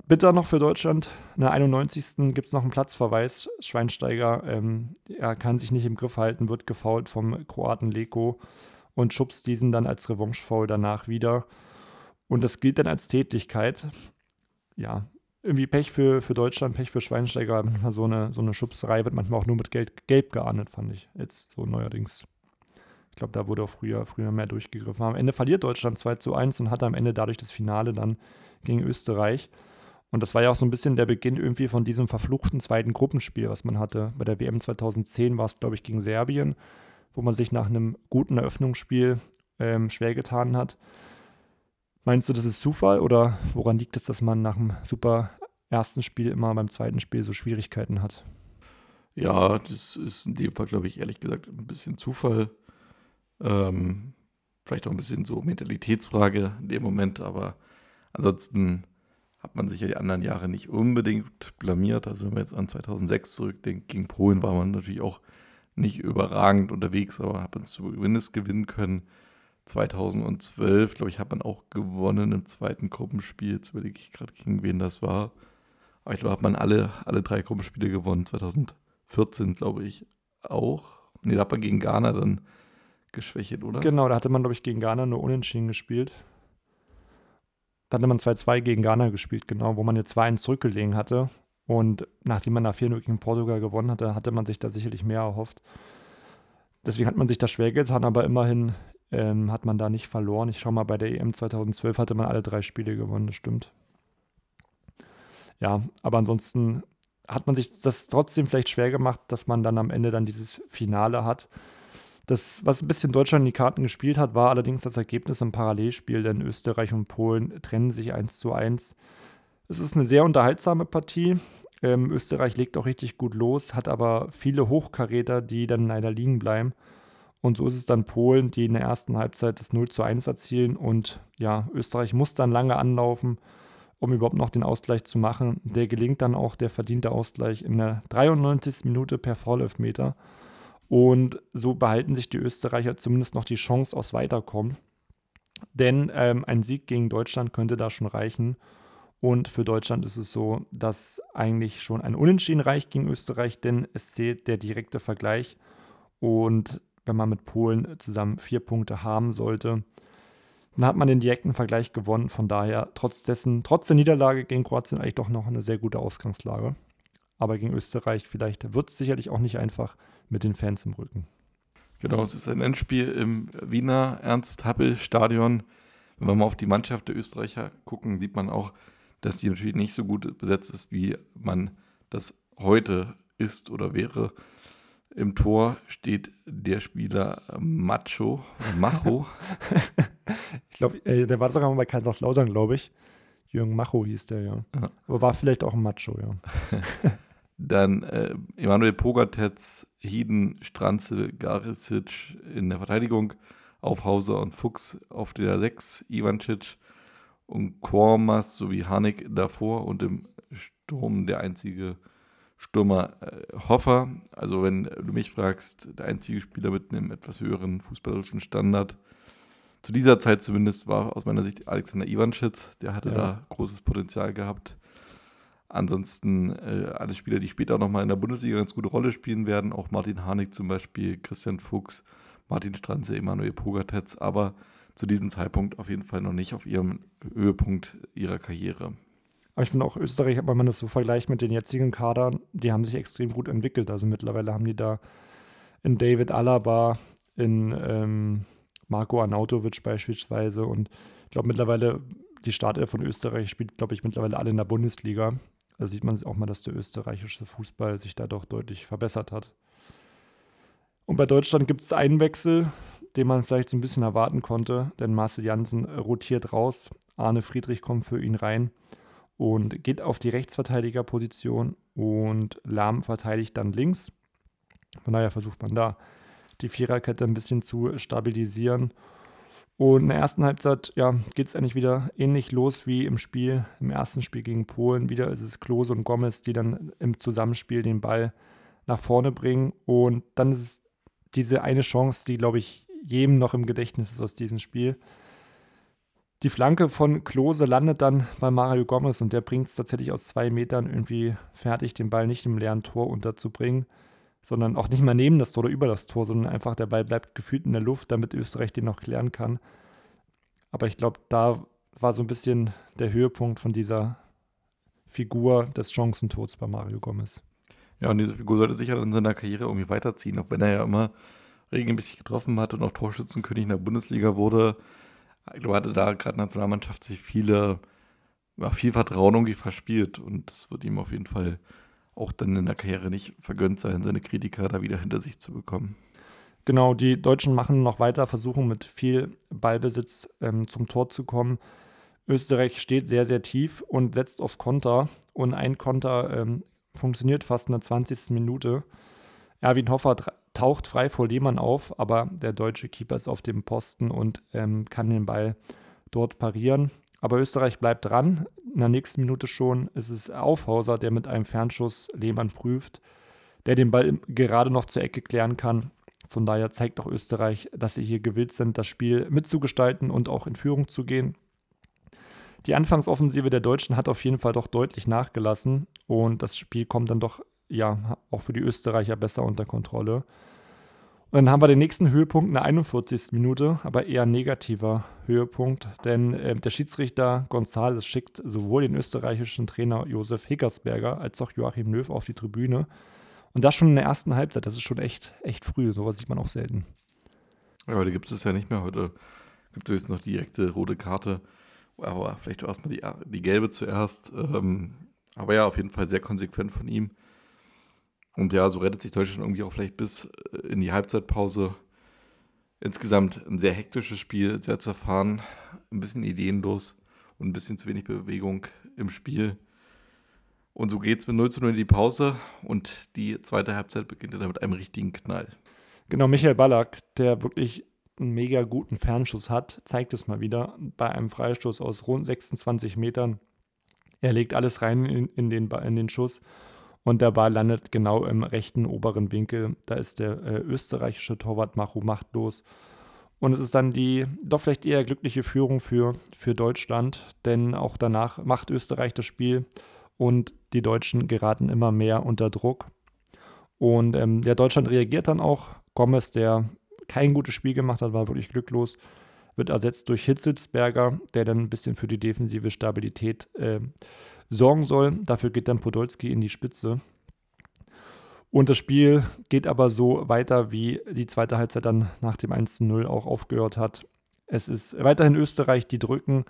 Bitter noch für Deutschland. In der 91. gibt es noch einen Platzverweis. Schweinsteiger ähm, er kann sich nicht im Griff halten, wird gefault vom Kroaten Leko und schubst diesen dann als Revanche-Foul danach wieder. Und das gilt dann als Tätigkeit. Ja, irgendwie Pech für, für Deutschland, Pech für Schweinsteiger. Manchmal so eine, so eine Schubserei wird manchmal auch nur mit Geld, Gelb geahndet, fand ich. Jetzt so neuerdings. Ich glaube, da wurde auch früher, früher mehr durchgegriffen. Am Ende verliert Deutschland 2 zu 1 und hat am Ende dadurch das Finale dann gegen Österreich. Und das war ja auch so ein bisschen der Beginn irgendwie von diesem verfluchten zweiten Gruppenspiel, was man hatte. Bei der WM 2010 war es, glaube ich, gegen Serbien wo man sich nach einem guten Eröffnungsspiel ähm, schwer getan hat. Meinst du, das ist Zufall oder woran liegt es, dass man nach einem super ersten Spiel immer beim zweiten Spiel so Schwierigkeiten hat? Ja, das ist in dem Fall, glaube ich, ehrlich gesagt ein bisschen Zufall. Ähm, vielleicht auch ein bisschen so Mentalitätsfrage in dem Moment, aber ansonsten hat man sich ja die anderen Jahre nicht unbedingt blamiert. Also wenn wir jetzt an 2006 zurückdenken, gegen Polen war man natürlich auch nicht überragend unterwegs, aber hat man zumindest gewinnen können. 2012, glaube ich, hat man auch gewonnen im zweiten Gruppenspiel. Jetzt überlege ich gerade, gegen wen das war. Aber ich glaube, hat man alle, alle drei Gruppenspiele gewonnen. 2014, glaube ich, auch. Nee, da hat man gegen Ghana dann geschwächt, oder? Genau, da hatte man, glaube ich, gegen Ghana nur unentschieden gespielt. Da hatte man 2-2 gegen Ghana gespielt, genau, wo man jetzt 2-1 zurückgelegen hatte. Und nachdem man nach 4 gegen Portugal gewonnen hatte, hatte man sich da sicherlich mehr erhofft. Deswegen hat man sich das schwer getan, aber immerhin ähm, hat man da nicht verloren. Ich schaue mal, bei der EM 2012 hatte man alle drei Spiele gewonnen, das stimmt. Ja, aber ansonsten hat man sich das trotzdem vielleicht schwer gemacht, dass man dann am Ende dann dieses Finale hat. Das, was ein bisschen Deutschland in die Karten gespielt hat, war allerdings das Ergebnis im Parallelspiel, denn Österreich und Polen trennen sich 1 zu 1. Es ist eine sehr unterhaltsame Partie. Ähm, Österreich legt auch richtig gut los, hat aber viele Hochkaräter, die dann leider liegen bleiben. Und so ist es dann Polen, die in der ersten Halbzeit das 0 zu 1 erzielen. Und ja, Österreich muss dann lange anlaufen, um überhaupt noch den Ausgleich zu machen. Der gelingt dann auch der verdiente Ausgleich in der 93. Minute per Foulelfmeter. Und so behalten sich die Österreicher zumindest noch die Chance aufs Weiterkommen. Denn ähm, ein Sieg gegen Deutschland könnte da schon reichen. Und für Deutschland ist es so, dass eigentlich schon ein Unentschieden reicht gegen Österreich, denn es zählt der direkte Vergleich. Und wenn man mit Polen zusammen vier Punkte haben sollte, dann hat man den direkten Vergleich gewonnen. Von daher, trotz dessen, trotz der Niederlage gegen Kroatien eigentlich doch noch eine sehr gute Ausgangslage. Aber gegen Österreich vielleicht wird es sicherlich auch nicht einfach mit den Fans im Rücken. Genau, es ist ein Endspiel im Wiener Ernst-Happel-Stadion. Wenn wir mal auf die Mannschaft der Österreicher gucken, sieht man auch, dass die natürlich nicht so gut besetzt ist, wie man das heute ist oder wäre. Im Tor steht der Spieler Macho, Macho. ich glaube, äh, der war sogar mal bei Kaiserslautern, glaube ich. Jürgen Macho hieß der, ja. ja. Aber war vielleicht auch ein Macho, ja. Dann äh, Emanuel Pogatetz, Hieden, Stranzel, Garicic in der Verteidigung, Aufhauser und Fuchs auf der 6, Ivancic und Kormas sowie Hanik davor und im Sturm der einzige Stürmer äh, Hoffer. Also wenn du mich fragst, der einzige Spieler mit einem etwas höheren fußballerischen Standard. Zu dieser Zeit zumindest war aus meiner Sicht Alexander Ivanschitz. Der hatte ja. da großes Potenzial gehabt. Ansonsten äh, alle Spieler, die später nochmal in der Bundesliga ganz gute Rolle spielen werden. Auch Martin Harnik zum Beispiel, Christian Fuchs, Martin Stranze, Emanuel Pogatetz. Aber zu diesem Zeitpunkt auf jeden Fall noch nicht auf ihrem Höhepunkt ihrer Karriere. Aber ich finde auch Österreich, wenn man das so vergleicht mit den jetzigen Kadern, die haben sich extrem gut entwickelt. Also mittlerweile haben die da in David Alaba, in ähm, Marco Arnautovic beispielsweise und ich glaube mittlerweile, die Startelf von Österreich spielt, glaube ich, mittlerweile alle in der Bundesliga. Da sieht man auch mal, dass der österreichische Fußball sich da doch deutlich verbessert hat. Und bei Deutschland gibt es einen Wechsel, den man vielleicht so ein bisschen erwarten konnte, denn Marcel Janssen rotiert raus. Arne Friedrich kommt für ihn rein und geht auf die Rechtsverteidigerposition und Lahm verteidigt dann links. Von daher versucht man da die Viererkette ein bisschen zu stabilisieren. Und in der ersten Halbzeit ja, geht es eigentlich wieder ähnlich los wie im Spiel, im ersten Spiel gegen Polen. Wieder ist es Klose und Gomez, die dann im Zusammenspiel den Ball nach vorne bringen. Und dann ist es diese eine Chance, die, glaube ich, jedem noch im Gedächtnis ist aus diesem Spiel. Die Flanke von Klose landet dann bei Mario Gomez und der bringt es tatsächlich aus zwei Metern irgendwie fertig, den Ball nicht im leeren Tor unterzubringen, sondern auch nicht mal neben das Tor oder über das Tor, sondern einfach der Ball bleibt gefühlt in der Luft, damit Österreich den noch klären kann. Aber ich glaube, da war so ein bisschen der Höhepunkt von dieser Figur des Chancentods bei Mario Gomez. Ja, und diese Figur sollte sicher in seiner Karriere irgendwie weiterziehen, auch wenn er ja immer regelmäßig getroffen hat und auch Torschützenkönig in der Bundesliga wurde ich glaube, hatte da gerade Nationalmannschaft sich viele, ja, viel Vertrauen irgendwie verspielt und das wird ihm auf jeden Fall auch dann in der Karriere nicht vergönnt sein, seine Kritiker da wieder hinter sich zu bekommen. Genau, die Deutschen machen noch weiter, versuchen mit viel Ballbesitz ähm, zum Tor zu kommen. Österreich steht sehr, sehr tief und setzt auf Konter. Und ein Konter ähm, funktioniert fast in der 20. Minute. Erwin Hoffer taucht frei vor Lehmann auf, aber der deutsche Keeper ist auf dem Posten und ähm, kann den Ball dort parieren. Aber Österreich bleibt dran. In der nächsten Minute schon ist es Aufhauser, der mit einem Fernschuss Lehmann prüft, der den Ball gerade noch zur Ecke klären kann. Von daher zeigt auch Österreich, dass sie hier gewillt sind, das Spiel mitzugestalten und auch in Führung zu gehen. Die Anfangsoffensive der Deutschen hat auf jeden Fall doch deutlich nachgelassen und das Spiel kommt dann doch ja auch für die Österreicher besser unter Kontrolle. Und dann haben wir den nächsten Höhepunkt in der 41. Minute, aber eher negativer Höhepunkt, denn äh, der Schiedsrichter González schickt sowohl den österreichischen Trainer Josef Hickersberger als auch Joachim Löw auf die Tribüne. Und das schon in der ersten Halbzeit, das ist schon echt, echt früh, sowas sieht man auch selten. Ja, heute gibt es ja nicht mehr. Heute gibt es höchstens noch die direkte rote Karte. Aber vielleicht erstmal die, die gelbe zuerst. Ähm, aber ja, auf jeden Fall sehr konsequent von ihm. Und ja, so rettet sich Deutschland irgendwie auch vielleicht bis äh, in die Halbzeitpause. Insgesamt ein sehr hektisches Spiel, sehr zerfahren, ein bisschen ideenlos und ein bisschen zu wenig Bewegung im Spiel. Und so geht es mit 0 zu 0 in die Pause und die zweite Halbzeit beginnt dann mit einem richtigen Knall. Genau, Michael Ballack, der wirklich einen mega guten Fernschuss hat, zeigt es mal wieder bei einem Freistoß aus rund 26 Metern. Er legt alles rein in, in, den, in den Schuss und der Ball landet genau im rechten oberen Winkel. Da ist der äh, österreichische Torwart Machu machtlos. Und es ist dann die doch vielleicht eher glückliche Führung für, für Deutschland, denn auch danach macht Österreich das Spiel und die Deutschen geraten immer mehr unter Druck. Und ähm, ja, Deutschland reagiert dann auch. Gomez, der kein gutes Spiel gemacht hat, war wirklich glücklos, wird ersetzt durch Hitzelsberger, der dann ein bisschen für die defensive Stabilität äh, sorgen soll. Dafür geht dann Podolski in die Spitze. Und das Spiel geht aber so weiter, wie die zweite Halbzeit dann nach dem 1-0 auch aufgehört hat. Es ist weiterhin Österreich, die drücken,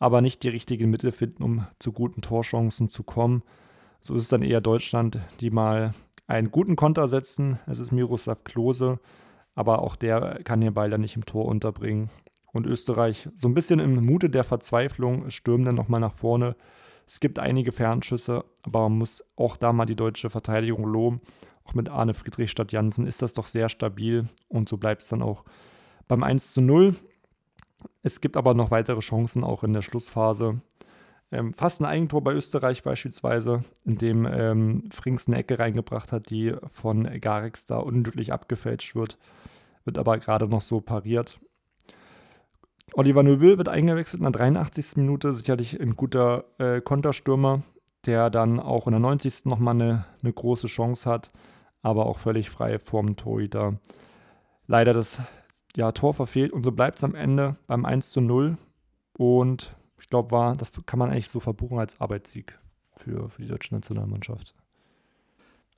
aber nicht die richtigen Mittel finden, um zu guten Torchancen zu kommen. So ist es dann eher Deutschland, die mal einen guten Konter setzen. Es ist Miroslav Klose, aber auch der kann den Ball dann nicht im Tor unterbringen. Und Österreich so ein bisschen im Mute der Verzweiflung stürmen dann nochmal nach vorne. Es gibt einige Fernschüsse, aber man muss auch da mal die deutsche Verteidigung loben. Auch mit Arne Friedrich statt Jansen ist das doch sehr stabil und so bleibt es dann auch beim 1 zu 0. Es gibt aber noch weitere Chancen auch in der Schlussphase. Ähm, fast ein Eigentor bei Österreich beispielsweise, in dem ähm, Frings eine Ecke reingebracht hat, die von Garix da unglücklich abgefälscht wird, wird aber gerade noch so pariert. Oliver Neuville wird eingewechselt in der 83. Minute, sicherlich ein guter äh, Konterstürmer, der dann auch in der 90. nochmal eine, eine große Chance hat, aber auch völlig frei vorm Torhüter. Leider das ja, Tor verfehlt und so bleibt es am Ende beim 1 zu 0. Und ich glaube, das kann man eigentlich so verbuchen als Arbeitssieg für, für die deutsche Nationalmannschaft.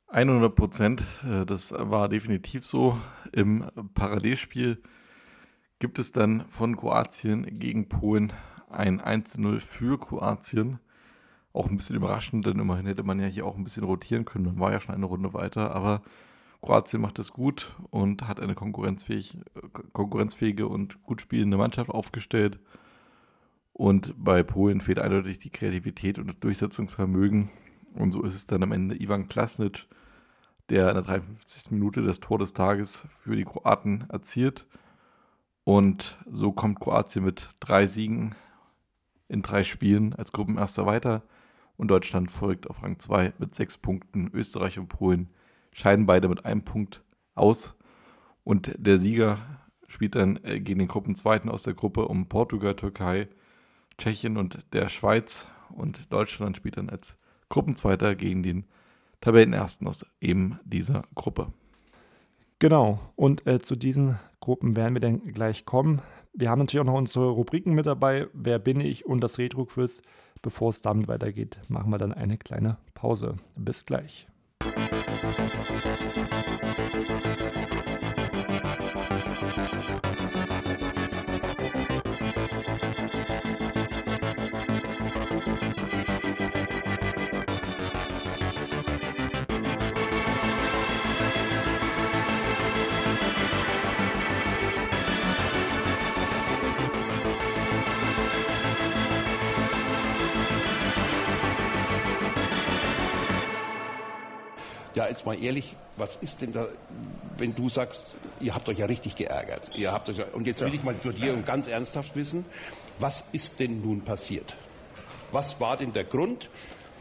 100 Prozent, äh, das war definitiv so. Im Parallelspiel gibt es dann von Kroatien gegen Polen ein 1 zu 0 für Kroatien. Auch ein bisschen überraschend, denn immerhin hätte man ja hier auch ein bisschen rotieren können. Man war ja schon eine Runde weiter, aber Kroatien macht es gut und hat eine konkurrenzfähig, konkurrenzfähige und gut spielende Mannschaft aufgestellt. Und bei Polen fehlt eindeutig die Kreativität und das Durchsetzungsvermögen. Und so ist es dann am Ende Ivan Klasnic, der in der 53. Minute das Tor des Tages für die Kroaten erzielt. Und so kommt Kroatien mit drei Siegen in drei Spielen als Gruppenerster weiter. Und Deutschland folgt auf Rang 2 mit sechs Punkten. Österreich und Polen scheiden beide mit einem Punkt aus. Und der Sieger spielt dann äh, gegen den Gruppenzweiten aus der Gruppe um Portugal, Türkei, Tschechien und der Schweiz. Und Deutschland spielt dann als Gruppenzweiter gegen den Tabellenersten aus eben dieser Gruppe. Genau, und äh, zu diesen Gruppen werden wir dann gleich kommen. Wir haben natürlich auch noch unsere Rubriken mit dabei. Wer bin ich und das Retro-Quiz. Bevor es damit weitergeht, machen wir dann eine kleine Pause. Bis gleich. Ja, jetzt mal ehrlich, was ist denn da, wenn du sagst, ihr habt euch ja richtig geärgert. Ihr habt euch, und jetzt will ich mal für dir und ganz ernsthaft wissen, was ist denn nun passiert? Was war denn der Grund,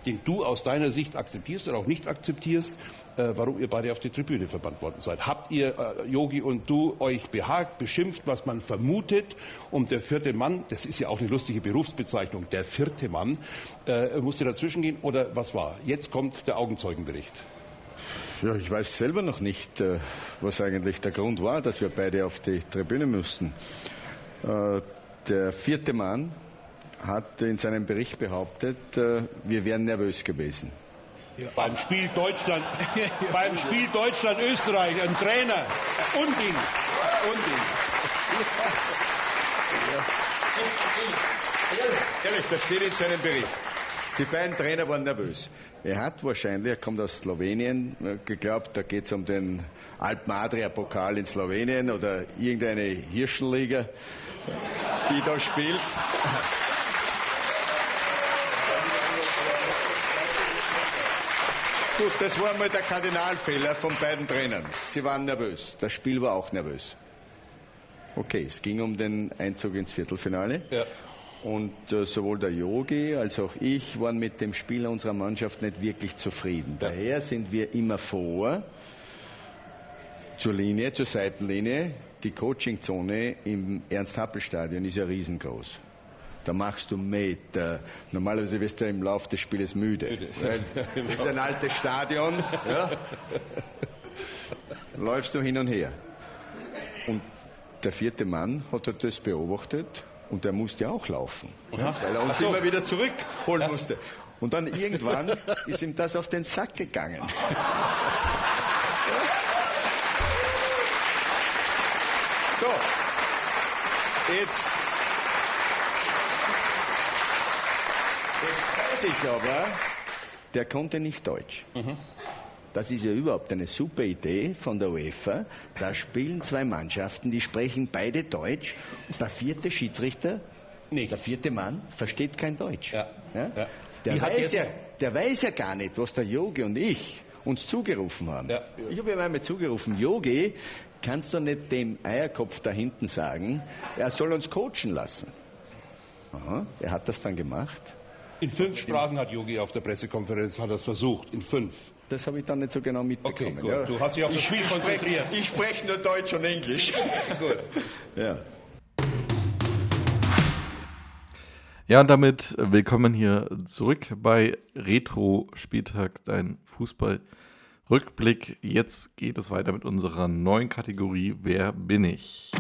den du aus deiner Sicht akzeptierst oder auch nicht akzeptierst, äh, warum ihr beide auf die Tribüne verbannt worden seid. Habt ihr, äh, Yogi und du, euch behagt, beschimpft, was man vermutet und der vierte Mann, das ist ja auch eine lustige Berufsbezeichnung, der vierte Mann, äh, musste dazwischen gehen oder was war? Jetzt kommt der Augenzeugenbericht. Ja, ich weiß selber noch nicht, äh, was eigentlich der Grund war, dass wir beide auf die Tribüne mussten. Äh, der vierte Mann hat in seinem Bericht behauptet, äh, wir wären nervös gewesen. Ja. Beim Spiel Deutschland, beim Spiel Deutschland Österreich, ein Trainer, Unding, Unding. Ja. Ehrlich, das steht in seinem Bericht. Die beiden Trainer waren nervös. Er hat wahrscheinlich, er kommt aus Slowenien, äh, geglaubt, da geht es um den Alp-Madria-Pokal in Slowenien oder irgendeine Hirschenliga, die da spielt. Gut, das war mal der Kardinalfehler von beiden Trainern. Sie waren nervös. Das Spiel war auch nervös. Okay, es ging um den Einzug ins Viertelfinale. Ja. Und äh, sowohl der Yogi als auch ich waren mit dem Spiel unserer Mannschaft nicht wirklich zufrieden. Daher sind wir immer vor zur Linie, zur Seitenlinie. Die Coachingzone im Ernst-Happel-Stadion ist ja riesengroß. Da machst du Meter. Normalerweise wirst du im Laufe des Spieles müde. Weil das ist ein altes Stadion. Ja. Läufst du hin und her. Und der vierte Mann hat das beobachtet und der musste auch laufen. Ja, weil er uns immer wieder zurückholen musste. Und dann irgendwann ist ihm das auf den Sack gegangen. So, jetzt, jetzt weiß ich aber, der konnte nicht Deutsch. Das ist ja überhaupt eine super Idee von der UEFA. Da spielen zwei Mannschaften, die sprechen beide Deutsch und der vierte Schiedsrichter, Nicht. der vierte Mann, versteht kein Deutsch. Ja. Ja. Der, Die hat weiß ja, der weiß ja gar nicht, was der Yogi und ich uns zugerufen haben. Ja. Ich habe ihm einmal zugerufen, Yogi, kannst du nicht dem Eierkopf da hinten sagen, er soll uns coachen lassen? Aha, er hat das dann gemacht. In fünf Sprachen hat Yogi auf der Pressekonferenz hat es versucht. In fünf. Das habe ich dann nicht so genau mitbekommen. Okay, gut. Du hast dich auf das Spiel ich konzentriert. Spreche, ich spreche nur Deutsch und Englisch. Gut. Ja. Ja, und damit willkommen hier zurück bei Retro Spieltag, dein Fußball-Rückblick. Jetzt geht es weiter mit unserer neuen Kategorie Wer bin ich?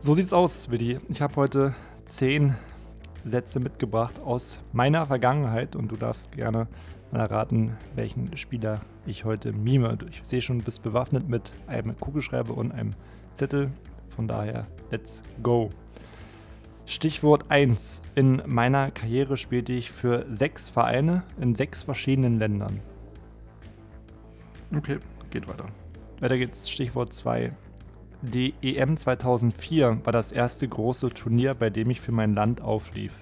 So sieht's aus, Willi. Ich habe heute zehn Sätze mitgebracht aus meiner Vergangenheit und du darfst gerne mal erraten, welchen Spieler ich heute mime. Ich sehe schon, du bist bewaffnet mit einem Kugelschreiber und einem Zettel. Von daher, let's go. Stichwort 1. In meiner Karriere spielte ich für sechs Vereine in sechs verschiedenen Ländern. Okay, geht weiter. Weiter geht's, Stichwort 2. Die EM 2004 war das erste große Turnier, bei dem ich für mein Land auflief.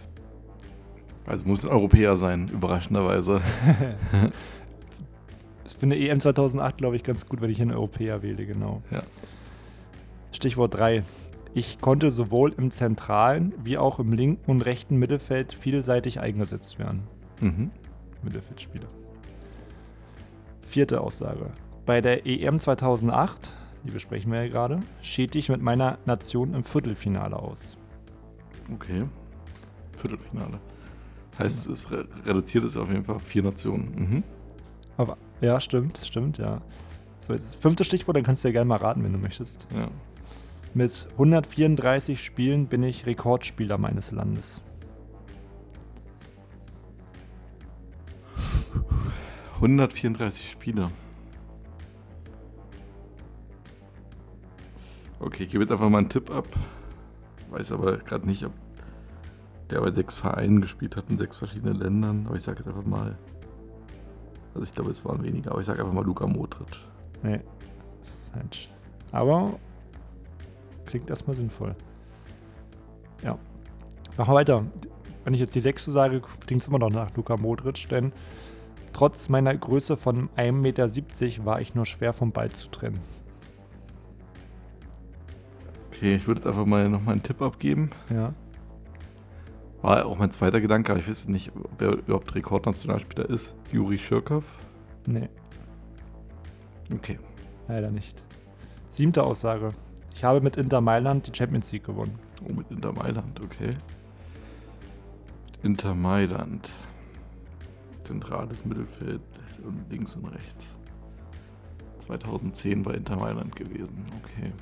Also muss ein Europäer sein, überraschenderweise. Das finde EM 2008, glaube ich, ganz gut, wenn ich einen Europäer wähle, genau. Ja. Stichwort 3. Ich konnte sowohl im zentralen wie auch im linken und rechten Mittelfeld vielseitig eingesetzt werden. Mhm. Mittelfeldspieler. Vierte Aussage. Bei der EM 2008, die besprechen wir ja gerade, schied ich mit meiner Nation im Viertelfinale aus. Okay. Viertelfinale. Heißt, es re reduziert es auf jeden Fall auf vier Nationen. Mhm. Aber, ja, stimmt, stimmt, ja. So, jetzt fünftes Stichwort, dann kannst du ja gerne mal raten, wenn du möchtest. Ja. Mit 134 Spielen bin ich Rekordspieler meines Landes. 134 Spieler. Okay, ich gebe jetzt einfach mal einen Tipp ab. Weiß aber gerade nicht, ob der bei sechs Vereinen gespielt hat in sechs verschiedenen Ländern. Aber ich sage jetzt einfach mal. Also ich glaube, es waren weniger, aber ich sage einfach mal Luka Modric. Nee. Falsch. Aber klingt erstmal sinnvoll. Ja. Machen wir weiter. Wenn ich jetzt die sechste sage, klingt es immer noch nach Luka Modric, denn trotz meiner Größe von 1,70 Meter war ich nur schwer vom Ball zu trennen. Okay, ich würde jetzt einfach mal nochmal einen Tipp abgeben. Ja. War auch mein zweiter Gedanke, aber ich weiß nicht, ob er überhaupt Rekordnationalspieler ist. Juri Schirkov. Nee, Okay. leider nicht. Siebte Aussage. Ich habe mit Inter Mailand die Champions League gewonnen. Oh, mit Inter Mailand, okay. Inter Mailand. Zentrales Mittelfeld und links und rechts. 2010 war Inter Mailand gewesen, okay.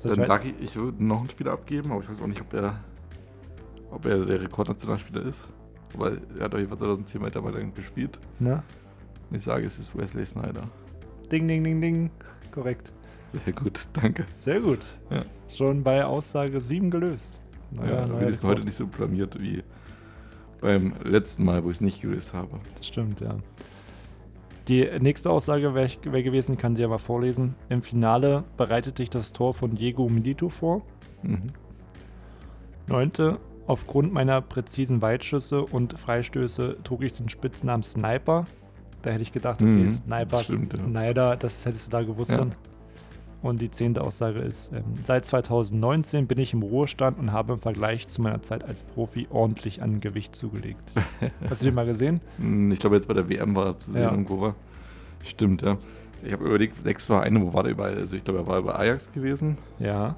Soll Dann sage ich, ich würde noch einen Spieler abgeben, aber ich weiß auch nicht, ob er, ob er der Rekordnationalspieler ist. Weil er hat auf jeden Fall 2010 bei Inter Mailand gespielt. Na? Und ich sage, es ist Wesley Snyder. Ding, ding, ding, ding. Korrekt. Sehr gut, danke. Sehr gut. Ja. Schon bei Aussage 7 gelöst. ja, da bin ich heute nicht so blamiert wie beim letzten Mal, wo ich es nicht gelöst habe. Das stimmt, ja. Die nächste Aussage wäre wär gewesen, kann sie ja mal vorlesen. Im Finale bereitete ich das Tor von Diego Milito vor. Mhm. Neunte, aufgrund meiner präzisen Weitschüsse und Freistöße trug ich den Spitznamen Sniper. Da hätte ich gedacht, okay, Mhm, Sniper, das stimmt, ja. Snyder, das hättest du da gewusst Ja. dann. Und die zehnte Aussage ist, ähm, seit 2019 bin ich im Ruhestand und habe im Vergleich zu meiner Zeit als Profi ordentlich an Gewicht zugelegt. Hast du den mal gesehen? Hm, Ich glaube, jetzt bei der WM war er zu sehen Ja. irgendwo war. Stimmt, ja. Ich habe überlegt, sechs Vereine, wo war der überall? Also ich glaube, er war bei Ajax gewesen. Ja,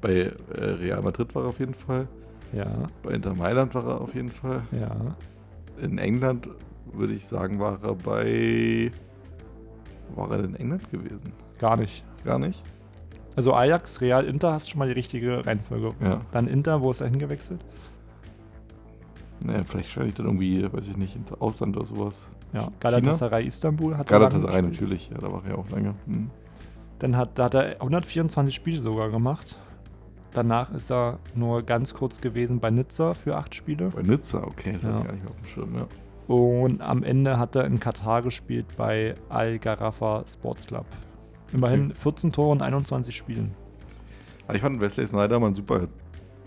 Bei äh, Real Madrid war er auf jeden Fall. ja, Bei Inter Mailand war er auf jeden Fall. ja. In England würde ich sagen, war er bei. War er denn in England gewesen? Gar nicht. Gar nicht? Also Ajax, Real, Inter hast du schon mal die richtige Reihenfolge. Ja. Dann Inter, wo ist er hingewechselt? Naja, vielleicht scheine ich dann irgendwie, weiß ich nicht, ins Ausland oder sowas. Ja, Galatasaray Istanbul hat er Galatasaray natürlich, ja, da war er ja auch lange. Hm. Dann hat, da hat er 124 Spiele sogar gemacht. Danach ist er nur ganz kurz gewesen bei Nizza für acht Spiele. Bei Nizza, okay, das Ja. hatte ich gar nicht mehr auf dem Schirm, ja. Und am Ende hat er in Katar gespielt bei Al Garafa Sports Club. Immerhin 14 Tore und 21 Spielen. Aber ich fand Wesley Snyder mal einen super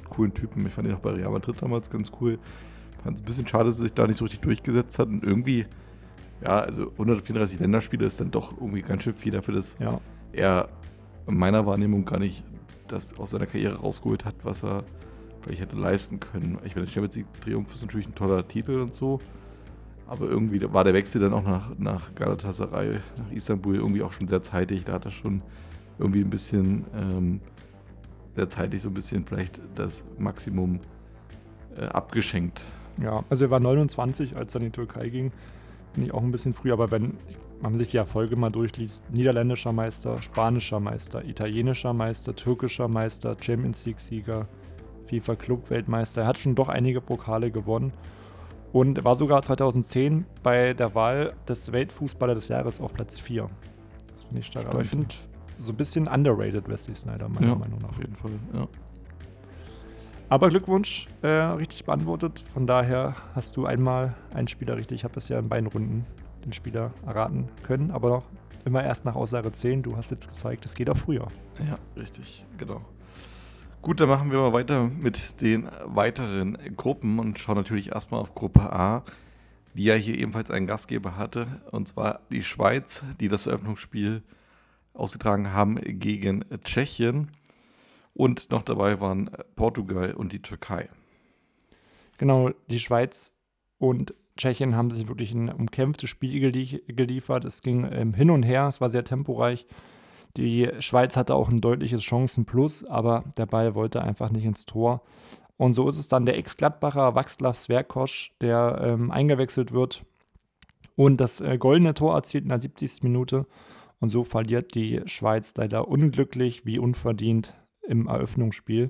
coolen Typen. Ich fand ihn auch bei Real Madrid damals ganz cool. Fand es ein bisschen schade, dass er sich da nicht so richtig durchgesetzt hat. Und irgendwie, ja, also 134 Länderspiele ist dann doch irgendwie ganz schön viel dafür, dass Ja, er in meiner Wahrnehmung gar nicht das aus seiner Karriere rausgeholt hat, was er vielleicht hätte leisten können. Ich meine, der Champions League Triumph ist natürlich ein toller Titel und so. Aber irgendwie war der Wechsel dann auch nach, nach Galatasaray, nach Istanbul irgendwie auch schon sehr zeitig. Da hat er schon irgendwie ein bisschen ähm, sehr zeitig so ein bisschen vielleicht das Maximum äh, abgeschenkt. ja. Also er war 29, als er in die Türkei ging. Bin ich auch ein bisschen früh, aber wenn man sich die Erfolge mal durchliest, niederländischer Meister, spanischer Meister, italienischer Meister, türkischer Meister, Champions League-Sieger, FIFA Club-Weltmeister. Er hat schon doch einige Pokale gewonnen und war sogar 2010 bei der Wahl des Weltfußballer des Jahres auf Platz 4. Das finde ich stark. Aber ich finde Stimmt. so ein bisschen underrated Wesley Snyder, meiner Ja, Meinung nach. auf jeden Fall. Ja. Aber Glückwunsch, äh, richtig beantwortet. Von daher hast du einmal einen Spieler richtig. Ich habe ja in beiden Runden den Spieler erraten können, aber noch immer erst nach Aussage 10. Du hast jetzt gezeigt, es geht auch früher. Ja, richtig, genau. Gut, dann machen wir mal weiter mit den weiteren Gruppen und schauen natürlich erstmal auf Gruppe A, die ja hier ebenfalls einen Gastgeber hatte, und zwar die Schweiz, die das Eröffnungsspiel ausgetragen haben gegen Tschechien. Und noch dabei waren Portugal und die Türkei. Genau, die Schweiz und Tschechien haben sich wirklich ein umkämpftes Spiel gelie geliefert. Es ging ähm, hin und her, es war sehr temporeich. Die Schweiz hatte auch ein deutliches Chancenplus, aber der Ball wollte einfach nicht ins Tor. Und so ist es dann der Ex-Gladbacher Václav Sverkosch, der ähm, eingewechselt wird und das äh, goldene Tor erzielt in der 70. Minute. Und so verliert die Schweiz leider unglücklich wie unverdient im Eröffnungsspiel.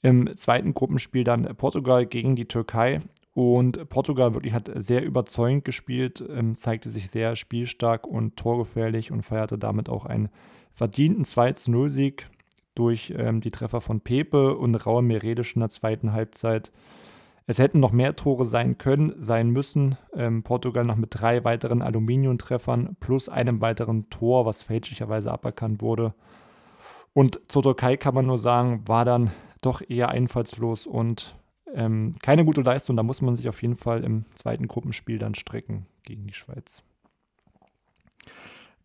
Im zweiten Gruppenspiel dann Portugal gegen die Türkei. Und Portugal wirklich hat sehr überzeugend gespielt, ähm, zeigte sich sehr spielstark und torgefährlich und feierte damit auch einen verdienten 2-0-Sieg durch ähm, die Treffer von Pepe und Raul Meredisch in der zweiten Halbzeit. Es hätten noch mehr Tore sein können, sein müssen. Ähm, Portugal noch mit drei weiteren Aluminiumtreffern plus einem weiteren Tor, was fälschlicherweise aberkannt wurde. Und zur Türkei kann man nur sagen, war dann doch eher einfallslos und ähm, keine gute Leistung. Da muss man sich auf jeden Fall im zweiten Gruppenspiel dann strecken gegen die Schweiz.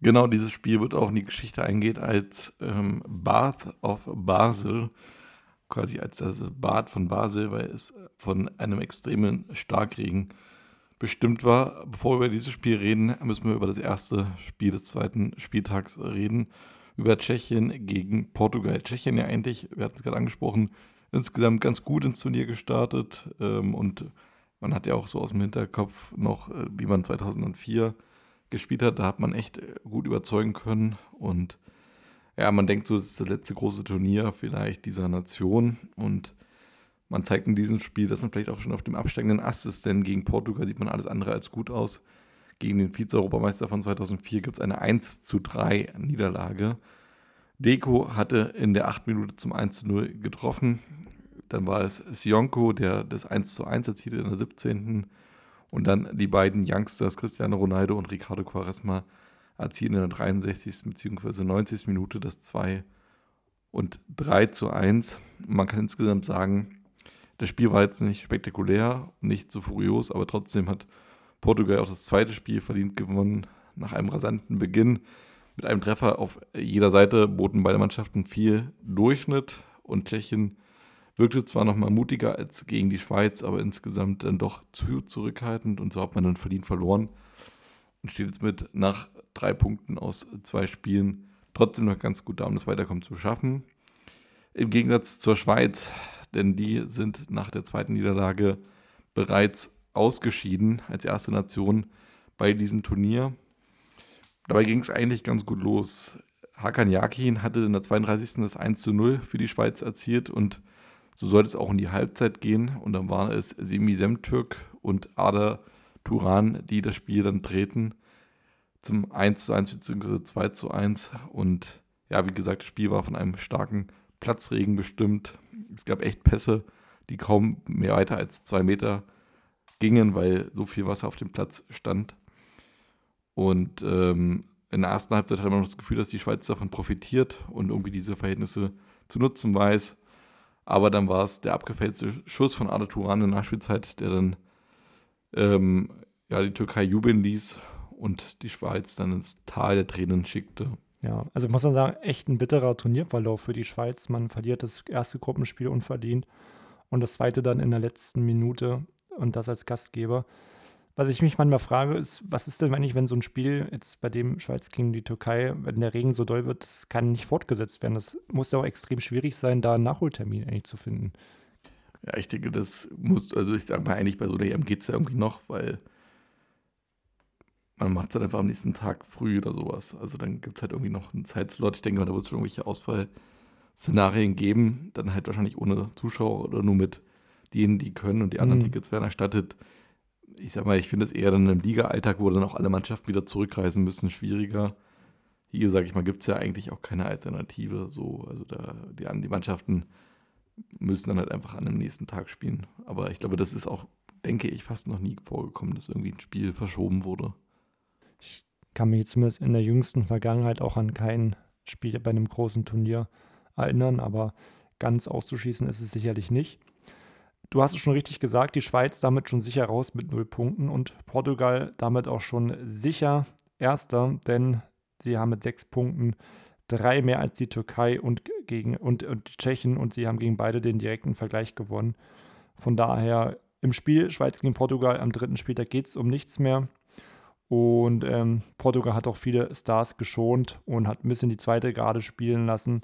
Genau dieses Spiel wird auch in die Geschichte eingehen als ähm, Bath of Basel, quasi als das Bad von Basel, weil es von einem extremen Starkregen bestimmt war. Bevor wir über dieses Spiel reden, müssen wir über das erste Spiel des zweiten Spieltags reden, über Tschechien gegen Portugal. Tschechien ja eigentlich, wir hatten es gerade angesprochen, insgesamt ganz gut ins Turnier gestartet ähm, und man hat ja auch so aus dem Hinterkopf noch, äh, wie man 2004 gespielt hat, da hat man echt äh, gut überzeugen können und ja, man denkt so, das ist das letzte große Turnier vielleicht dieser Nation und man zeigt in diesem Spiel, dass man vielleicht auch schon auf dem absteigenden Ast ist, denn gegen Portugal sieht man alles andere als gut aus. Gegen den Vize-Europameister von 2004 gibt es eine 1 zu 3 Niederlage. Deko hatte in der 8 Minute zum 1 zu 0 getroffen. Dann war es Sionko, der das 1 zu 1 erzielte in der 17. Und dann die beiden Youngsters, Cristiano Ronaldo und Ricardo Quaresma, erzielen in der 63. bzw. 90. Minute das 2 und 3 zu 1. Man kann insgesamt sagen, das Spiel war jetzt nicht spektakulär, nicht so furios, aber trotzdem hat Portugal auch das zweite Spiel verdient gewonnen. Nach einem rasanten Beginn mit einem Treffer auf jeder Seite boten beide Mannschaften viel Durchschnitt und Tschechien wirkte zwar nochmal mutiger als gegen die Schweiz, aber insgesamt dann doch zu zurückhaltend und so hat man dann verdient verloren und steht jetzt mit nach drei Punkten aus zwei Spielen trotzdem noch ganz gut da, um das Weiterkommen zu schaffen. Im Gegensatz zur Schweiz, denn die sind nach der zweiten Niederlage bereits ausgeschieden als erste Nation bei diesem Turnier. Dabei ging es eigentlich ganz gut los. Hakan Yakin hatte in der 32. das 1 zu 0 für die Schweiz erzielt und so sollte es auch in die Halbzeit gehen. Und dann waren es Semi Semtürk und Ada Turan, die das Spiel dann treten zum 1 zu 1 bzw. 2 zu 1. Und ja, wie gesagt, das Spiel war von einem starken Platzregen bestimmt. Es gab echt Pässe, die kaum mehr weiter als zwei Meter gingen, weil so viel Wasser auf dem Platz stand. Und ähm, in der ersten Halbzeit hatte man das Gefühl, dass die Schweiz davon profitiert und irgendwie diese Verhältnisse zu nutzen weiß. Aber dann war es der abgefällte Schuss von Arda Turan in der Nachspielzeit, der dann ähm, ja, die Türkei jubeln ließ und die Schweiz dann ins Tal der Tränen schickte. Ja, also muss man sagen, echt ein bitterer Turnierverlauf für die Schweiz. Man verliert das erste Gruppenspiel unverdient und das zweite dann in der letzten Minute und das als Gastgeber. Was ich mich manchmal frage, ist, was ist denn eigentlich, wenn so ein Spiel, jetzt bei dem Schweiz gegen die Türkei, wenn der Regen so doll wird, das kann nicht fortgesetzt werden. Das muss ja auch extrem schwierig sein, da einen Nachholtermin eigentlich zu finden. Ja, ich denke, das muss, also ich sage mal, eigentlich bei so einer EM geht es ja irgendwie noch, weil man macht es dann einfach am nächsten Tag früh oder sowas. Also dann gibt es halt irgendwie noch einen Zeitslot. Ich denke mal, da wird es schon irgendwelche Ausfallszenarien geben. Dann halt wahrscheinlich ohne Zuschauer oder nur mit denen, die können und die anderen mhm. Tickets werden erstattet. Ich sag mal, ich finde es eher dann im Liga-Alltag, wo dann auch alle Mannschaften wieder zurückreisen müssen, schwieriger. Hier, sage ich mal, gibt es ja eigentlich auch keine Alternative. So, also da, die, die Mannschaften müssen dann halt einfach an dem nächsten Tag spielen. Aber ich glaube, das ist auch, denke ich, fast noch nie vorgekommen, dass irgendwie ein Spiel verschoben wurde. Ich kann mich zumindest in der jüngsten Vergangenheit auch an kein Spiel bei einem großen Turnier erinnern, aber ganz auszuschließen ist es sicherlich nicht. Du hast es schon richtig gesagt, die Schweiz damit schon sicher raus mit null Punkten und Portugal damit auch schon sicher Erster, denn sie haben mit sechs Punkten drei mehr als die Türkei und, gegen, und, und die Tschechen und sie haben gegen beide den direkten Vergleich gewonnen. Von daher im Spiel Schweiz gegen Portugal am dritten Spieltag geht es um nichts mehr. Und ähm, Portugal hat auch viele Stars geschont und hat ein bisschen die zweite Garde spielen lassen.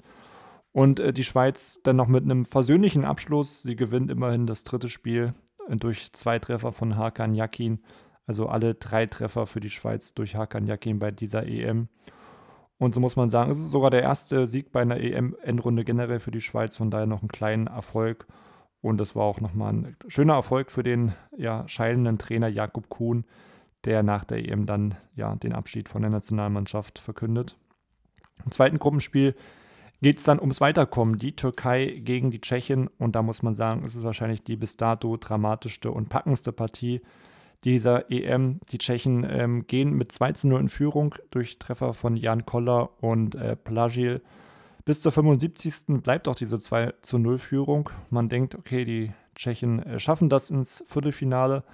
Und äh, die Schweiz dann noch mit einem versöhnlichen Abschluss. Sie gewinnt immerhin das dritte Spiel äh, durch zwei Treffer von Hakan Yakin. Also alle drei Treffer für die Schweiz durch Hakan Yakin bei dieser EM. Und so muss man sagen, es ist sogar der erste Sieg bei einer EM-Endrunde generell für die Schweiz. Von daher noch einen kleinen Erfolg. Und das war auch nochmal ein schöner Erfolg für den ja, scheidenden Trainer Jakob Kuhn, der nach der EM dann ja den Abschied von der Nationalmannschaft verkündet. Im zweiten Gruppenspiel geht es dann ums Weiterkommen. Die Türkei gegen die Tschechien. Und da muss man sagen, es ist wahrscheinlich die bis dato dramatischste und packendste Partie dieser EM. Die Tschechen ähm, gehen mit 2 zu 0 in Führung durch Treffer von Jan Koller und äh, Plagil. Bis zur 75. bleibt auch diese 2 zu 0 Führung. Man denkt, okay, die Tschechen äh, schaffen das ins Viertelfinale.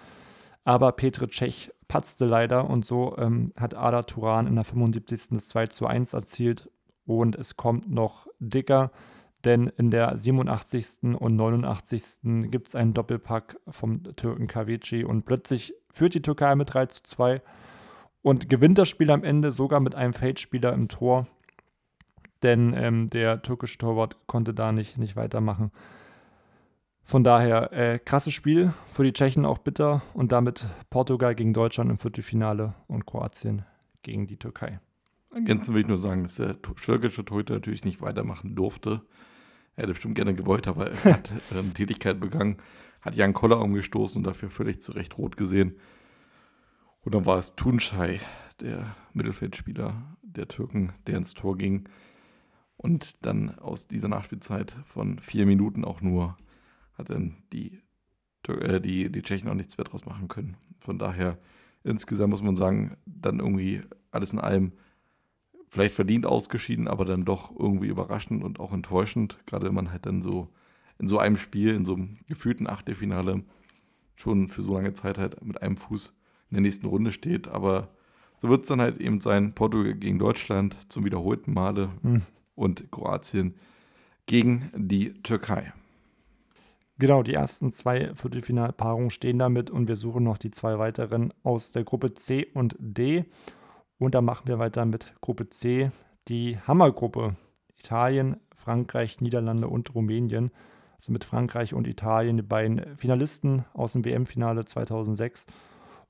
Aber Petr Cech patzte leider und so ähm, hat Ada Turan in der 75. das 2 zu 1 erzielt und es kommt noch dicker, denn in der 87. und 89. gibt es einen Doppelpack vom Türken Kavici und plötzlich führt die Türkei mit 3 zu 2 und gewinnt das Spiel am Ende sogar mit einem Feldspieler im Tor, denn ähm, der türkische Torwart konnte da nicht, nicht weitermachen. Von daher, äh, krasses Spiel für die Tschechen auch bitter und damit Portugal gegen Deutschland im Viertelfinale und Kroatien gegen die Türkei. Ergänzen will ich nur sagen, dass der türkische Torhüter natürlich nicht weitermachen durfte. Er hätte bestimmt gerne gewollt, aber er hat eine Tätigkeit begangen, hat Jan Koller umgestoßen und dafür völlig zu Recht rot gesehen. Und dann war es Tunçay, der Mittelfeldspieler der Türken, der ins Tor ging und dann aus dieser Nachspielzeit von vier Minuten auch nur hat dann die, äh, die, die Tschechen auch nichts mehr draus machen können. Von daher insgesamt muss man sagen, dann irgendwie alles in allem vielleicht verdient ausgeschieden, aber dann doch irgendwie überraschend und auch enttäuschend, gerade wenn man halt dann so in so einem Spiel, in so einem gefühlten Achtelfinale schon für so lange Zeit halt mit einem Fuß in der nächsten Runde steht. Aber so wird es dann halt eben sein, Portugal gegen Deutschland zum wiederholten Male mhm. und Kroatien gegen die Türkei. Genau, die ersten zwei Viertelfinalpaarungen stehen damit und wir suchen noch die zwei weiteren aus der Gruppe C und D. Und da machen wir weiter mit Gruppe C, die Hammergruppe. Italien, Frankreich, Niederlande und Rumänien. Also mit Frankreich und Italien die beiden Finalisten aus dem WM-Finale 2006.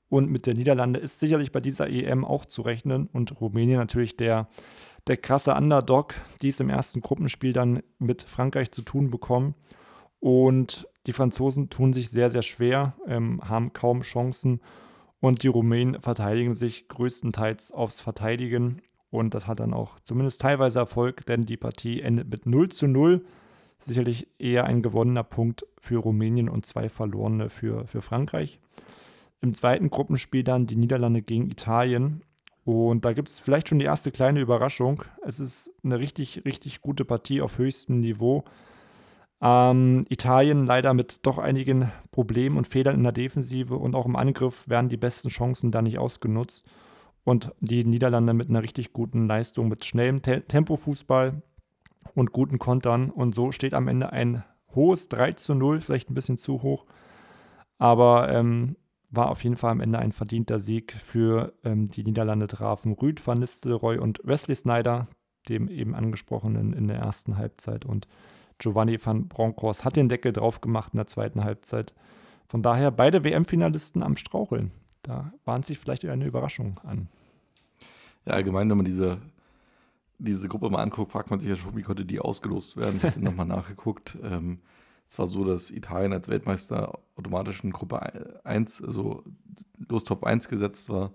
Und mit der Niederlande ist sicherlich bei dieser EM auch zu rechnen. Und Rumänien natürlich der, der krasse Underdog, die es im ersten Gruppenspiel dann mit Frankreich zu tun bekommen. Und die Franzosen tun sich sehr, sehr schwer, ähm, haben kaum Chancen. Und die Rumänen verteidigen sich größtenteils aufs Verteidigen. Und das hat dann auch zumindest teilweise Erfolg, denn die Partie endet mit 0 zu 0. Sicherlich eher ein gewonnener Punkt für Rumänien und zwei verlorene für, für Frankreich. Im zweiten Gruppenspiel dann die Niederlande gegen Italien. Und da gibt es vielleicht schon die erste kleine Überraschung. Es ist eine richtig, richtig gute Partie auf höchstem Niveau. Ähm, Italien leider mit doch einigen Problemen und Fehlern in der Defensive und auch im Angriff werden die besten Chancen da nicht ausgenutzt. Und die Niederlande mit einer richtig guten Leistung, mit schnellem Te Tempofußball und guten Kontern. Und so steht am Ende ein hohes 3 zu 0, vielleicht ein bisschen zu hoch. Aber ähm, war auf jeden Fall am Ende ein verdienter Sieg für ähm, die Niederlande trafen Rüd van Nistelrooy und Wesley Snyder, dem eben angesprochenen in der ersten Halbzeit. Und Giovanni van Bronckhorst hat den Deckel drauf gemacht in der zweiten Halbzeit. Von daher beide WM-Finalisten am Straucheln. Da bahnt sich vielleicht eine Überraschung an. Ja, allgemein, wenn man diese, diese Gruppe mal anguckt, fragt man sich ja schon, wie konnte die ausgelost werden. Ich habe nochmal nachgeguckt. Ähm, es war so, dass Italien als Weltmeister automatisch in Gruppe 1, also los Top 1 gesetzt war.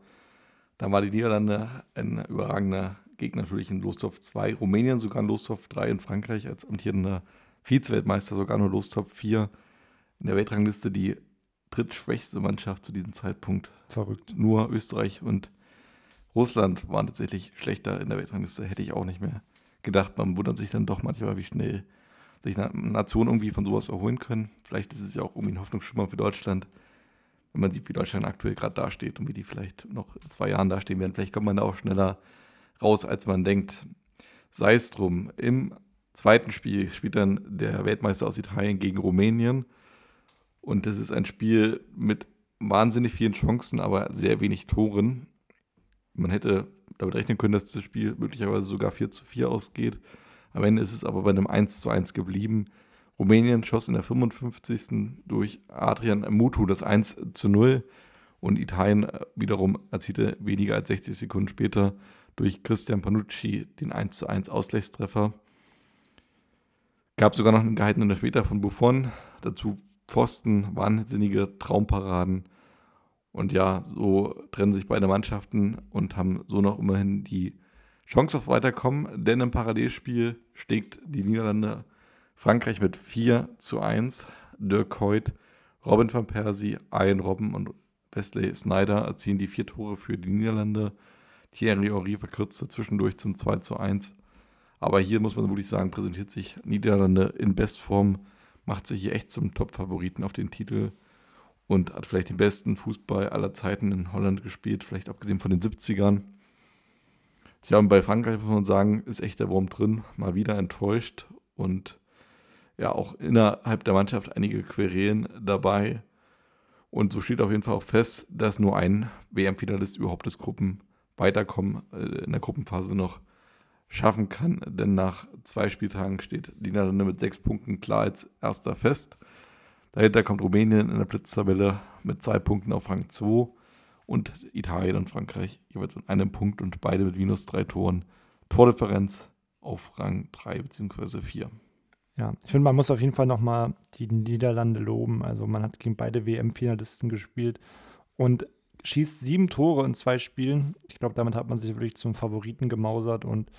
Dann war die Niederlande ein überragender Gegner natürlich in Lostopf 2, Rumänien sogar in Lostopf 3 in Frankreich als amtierender Vize-Weltmeister sogar nur Lostopf 4. In der Weltrangliste die drittschwächste Mannschaft zu diesem Zeitpunkt. Verrückt. Nur Österreich und Russland waren tatsächlich schlechter in der Weltrangliste. Hätte ich auch nicht mehr gedacht. Man wundert sich dann doch manchmal, wie schnell sich Nationen irgendwie von sowas erholen können. Vielleicht ist es ja auch irgendwie ein Hoffnungsschimmer für Deutschland, wenn man sieht, wie Deutschland aktuell gerade dasteht und wie die vielleicht noch in zwei Jahren dastehen werden. Vielleicht kommt man da auch schneller raus, als man denkt. Sei es drum. Im zweiten Spiel spielt dann der Weltmeister aus Italien gegen Rumänien. Und das ist ein Spiel mit wahnsinnig vielen Chancen, aber sehr wenig Toren. Man hätte damit rechnen können, dass das Spiel möglicherweise sogar 4 zu 4 ausgeht. Am Ende ist es aber bei einem 1 zu 1 geblieben. Rumänien schoss in der 55. durch Adrian Mutu das 1 zu 0 und Italien wiederum erzielte weniger als 60 Sekunden später durch Christian Panucci den 1 zu 1 Ausgleichstreffer. Gab sogar noch einen gehaltenen Elfmeter von Buffon. Dazu Pfosten, wahnsinnige Traumparaden. Und ja, so trennen sich beide Mannschaften und haben so noch immerhin die Chance auf Weiterkommen, denn im Parallelspiel schlägt die Niederlande Frankreich mit 4 zu 1. Dirk Hoyt, Robin van Persie, Ian Robben und Wesley Snyder erzielen die vier Tore für die Niederlande. Thierry Henry verkürzte zwischendurch zum 2 zu 1. Aber hier muss man wirklich sagen, präsentiert sich Niederlande in Bestform, macht sich hier echt zum Top-Favoriten auf den Titel und hat vielleicht den besten Fußball aller Zeiten in Holland gespielt, vielleicht abgesehen von den 70ern. Ja, und bei Frankreich muss man sagen, ist echt der Wurm drin, mal wieder enttäuscht und ja, auch innerhalb der Mannschaft einige Querelen dabei. Und so steht auf jeden Fall auch fest, dass nur ein WM-Finalist überhaupt das Gruppen Weiterkommen äh, in der Gruppenphase noch schaffen kann. Denn nach zwei Spieltagen steht die Niederlande mit sechs Punkten klar als erster fest. Dahinter kommt Rumänien in der Blitztabelle mit zwei Punkten auf Rang 2 und Italien und Frankreich jeweils mit einem Punkt und beide mit minus drei Toren. Tordifferenz auf Rang 3 bzw. 4. Ja, ich finde, man muss auf jeden Fall nochmal die Niederlande loben. Also man hat gegen beide WM-Finalisten gespielt und schießt sieben Tore in zwei Spielen. Ich glaube, damit hat man sich wirklich zum Favoriten gemausert und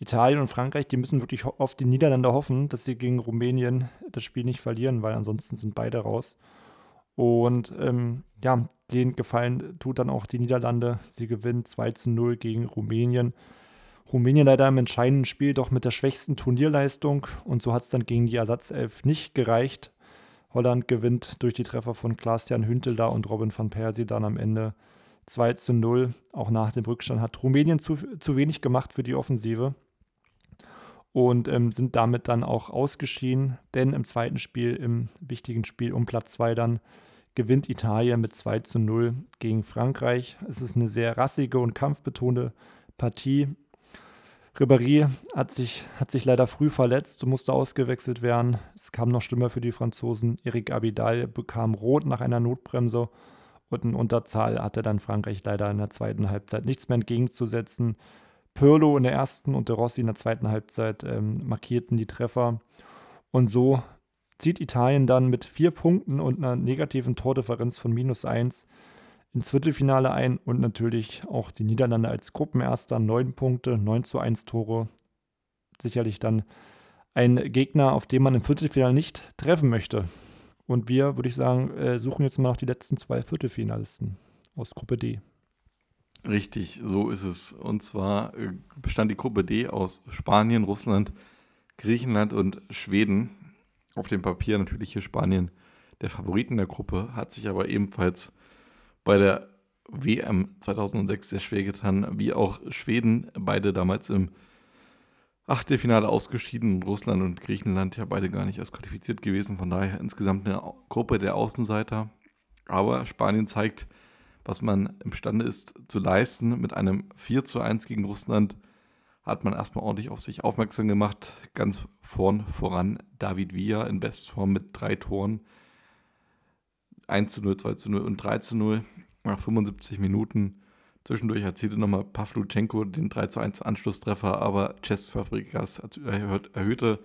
Italien und Frankreich, die müssen wirklich auf die Niederlande hoffen, dass sie gegen Rumänien das Spiel nicht verlieren, weil ansonsten sind beide raus. Und ähm, ja, den Gefallen tut dann auch die Niederlande. Sie gewinnen 2 zu 0 gegen Rumänien. Rumänien leider im entscheidenden Spiel doch mit der schwächsten Turnierleistung und so hat es dann gegen die Ersatzelf nicht gereicht. Holland gewinnt durch die Treffer von Klaas-Jan Hüntel und Robin van Persie dann am Ende 2 zu 0. Auch nach dem Rückstand hat Rumänien zu, zu wenig gemacht für die Offensive und ähm, sind damit dann auch ausgeschieden, denn im zweiten Spiel, im wichtigen Spiel um Platz 2 dann, gewinnt Italien mit 2 zu 0 gegen Frankreich. Es ist eine sehr rassige und kampfbetonte Partie. Ribéry hat sich, hat sich leider früh verletzt und musste ausgewechselt werden. Es kam noch schlimmer für die Franzosen. Eric Abidal bekam rot nach einer Notbremse und in Unterzahl hatte dann Frankreich leider in der zweiten Halbzeit nichts mehr entgegenzusetzen. Pirlo in der ersten und De Rossi in der zweiten Halbzeit ähm, markierten die Treffer. Und so zieht Italien dann mit vier Punkten und einer negativen Tordifferenz von minus eins ins Viertelfinale ein und natürlich auch die Niederlande als Gruppenerster, neun Punkte, 9 zu 1 Tore. Sicherlich dann ein Gegner, auf den man im Viertelfinale nicht treffen möchte. Und wir, würde ich sagen, äh, suchen jetzt mal noch die letzten zwei Viertelfinalisten aus Gruppe D. Richtig, so ist es. Und zwar äh, bestand die Gruppe D aus Spanien, Russland, Griechenland und Schweden. Auf dem Papier natürlich hier Spanien der Favoriten der Gruppe, hat sich aber ebenfalls bei der WM 2006 sehr schwer getan, wie auch Schweden, beide damals im Achtelfinale ausgeschieden. Russland und Griechenland ja beide gar nicht erst qualifiziert gewesen. Von daher insgesamt eine Gruppe der Außenseiter. Aber Spanien zeigt, was man imstande ist zu leisten. Mit einem 4 zu 1 gegen Russland hat man erstmal ordentlich auf sich aufmerksam gemacht. Ganz vorn voran David Villa in Bestform mit drei Toren. 1 zu 0, 2 zu 0 und 3 zu 0 nach 75 Minuten. Zwischendurch erzielte nochmal Pavluchenko den 3 zu 1 Anschlusstreffer, aber Chess Fabrikas erhöhte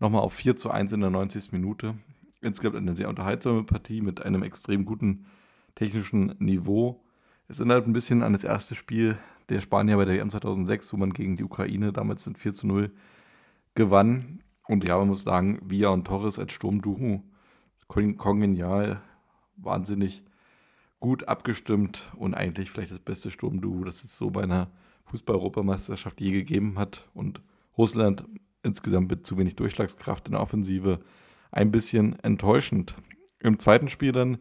nochmal auf 4 zu 1 in der 90. Minute. Insgesamt eine sehr unterhaltsame Partie mit einem extrem guten technischen Niveau. Es erinnert ein bisschen an das erste Spiel der Spanier bei der WM 2006, wo man gegen die Ukraine damals mit 4 zu 0 gewann. Und ja, man muss sagen, Villa und Torres als Sturmduo, kongenial, wahnsinnig gut abgestimmt und eigentlich vielleicht das beste Sturmduo, das es so bei einer Fußball-Europameisterschaft je gegeben hat. Und Russland insgesamt mit zu wenig Durchschlagskraft in der Offensive ein bisschen enttäuschend. Im zweiten Spiel dann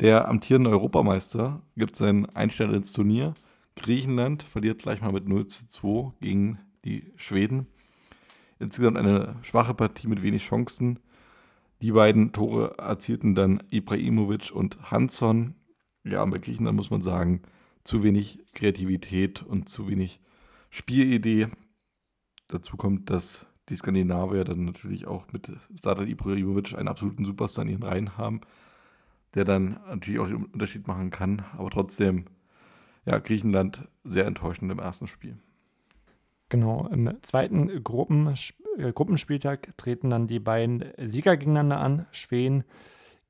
der amtierende Europameister gibt seinen Einstand ins Turnier. Griechenland verliert gleich mal mit 0 zu 2 gegen die Schweden. Insgesamt eine schwache Partie mit wenig Chancen. Die beiden Tore erzielten dann Ibrahimovic und Hansson. Ja, bei Griechenland muss man sagen, zu wenig Kreativität und zu wenig Spielidee. Dazu kommt, dass die Skandinavier dann natürlich auch mit Satan Ibrahimovic einen absoluten Superstar in ihren Reihen haben der dann natürlich auch den Unterschied machen kann. Aber trotzdem, ja, Griechenland sehr enttäuschend im ersten Spiel. Genau, im zweiten Gruppen, äh, Gruppenspieltag treten dann die beiden Sieger gegeneinander an, Schweden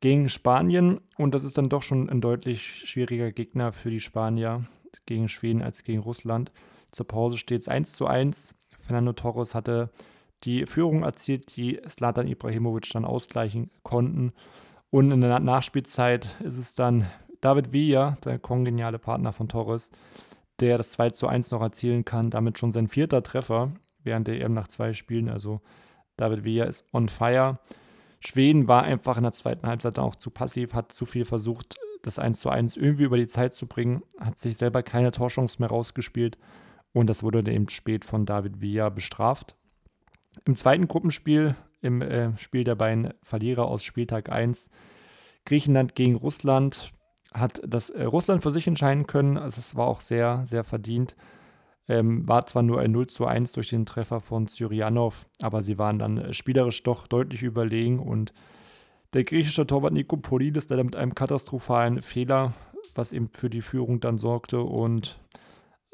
gegen Spanien. Und das ist dann doch schon ein deutlich schwieriger Gegner für die Spanier gegen Schweden als gegen Russland. Zur Pause steht es 1 zu 1. Fernando Torres hatte die Führung erzielt, die Slatan Ibrahimovic dann ausgleichen konnten. Und in der Nachspielzeit ist es dann David Villa, der kongeniale Partner von Torres, der das 2 zu 1 noch erzielen kann. Damit schon sein vierter Treffer während der EM nach zwei Spielen. Also David Villa ist on fire. Schweden war einfach in der zweiten Halbzeit auch zu passiv, hat zu viel versucht, das 1 zu 1 irgendwie über die Zeit zu bringen, hat sich selber keine Torchance mehr rausgespielt und das wurde eben spät von David Villa bestraft. Im zweiten Gruppenspiel im äh, Spiel der beiden Verlierer aus Spieltag 1. Griechenland gegen Russland hat das äh, Russland für sich entscheiden können. Also es war auch sehr, sehr verdient. Ähm, war zwar nur ein 0 zu 1 durch den Treffer von Syrianov, aber sie waren dann äh, spielerisch doch deutlich überlegen und der griechische Torwart Nikopolidis leider mit einem katastrophalen Fehler, was eben für die Führung dann sorgte und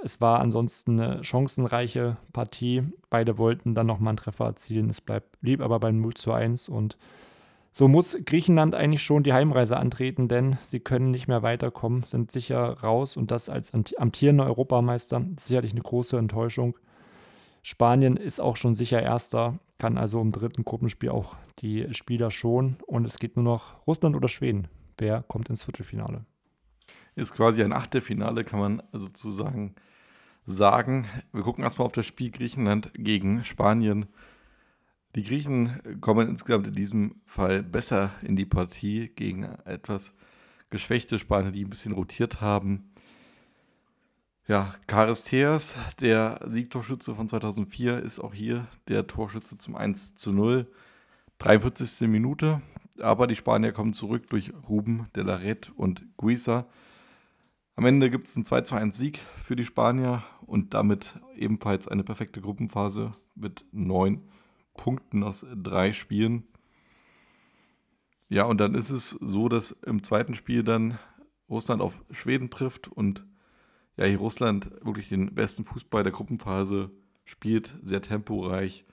es war ansonsten eine chancenreiche Partie. Beide wollten dann nochmal einen Treffer erzielen. Es bleibt, blieb aber beim 0 zu 1 und So muss Griechenland eigentlich schon die Heimreise antreten, denn sie können nicht mehr weiterkommen, sind sicher raus und das als amtierender Europameister sicherlich eine große Enttäuschung. Spanien ist auch schon sicher Erster, kann also im dritten Gruppenspiel auch die Spieler schon und es geht nur noch Russland oder Schweden. Wer kommt ins Viertelfinale? Ist quasi ein Achtelfinale, kann man sozusagen sagen. Wir gucken erstmal auf das Spiel Griechenland gegen Spanien. Die Griechen kommen insgesamt in diesem Fall besser in die Partie gegen etwas geschwächte Spanier, die ein bisschen rotiert haben. Ja, Charisteas, der Siegtorschütze von 2004, ist auch hier der Torschütze zum 1 zu 0. 43. Minute, aber die Spanier kommen zurück durch Ruben de la Red und Guisa. Am Ende gibt es einen 2 zu 1 Sieg für die Spanier und damit ebenfalls eine perfekte Gruppenphase mit neun Punkten aus drei Spielen. Ja, und dann ist es so, dass im zweiten Spiel dann Russland auf Schweden trifft und ja, hier Russland wirklich den besten Fußball der Gruppenphase spielt, sehr temporeich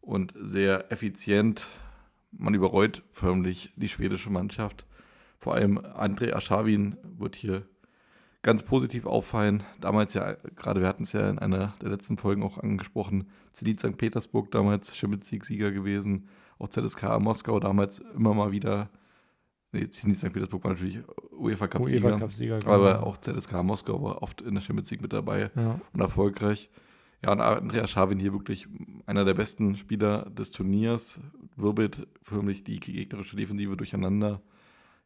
und sehr effizient. Man überrollt förmlich die schwedische Mannschaft. Vor allem André Aschawin wird hier ganz positiv auffallen. Damals ja, gerade wir hatten es ja in einer der letzten Folgen auch angesprochen, Zenit St. Petersburg damals Champions League-Sieger gewesen, auch ZSK Moskau damals immer mal wieder, nee, Zenit St. Petersburg war natürlich UEFA Cup-Sieger, UEFA Cup aber genau. auch ZSK Moskau war oft in der Champions League mit dabei ja. und erfolgreich. Ja, und Andreas Schavin hier wirklich einer der besten Spieler des Turniers, wirbelt förmlich die gegnerische Defensive durcheinander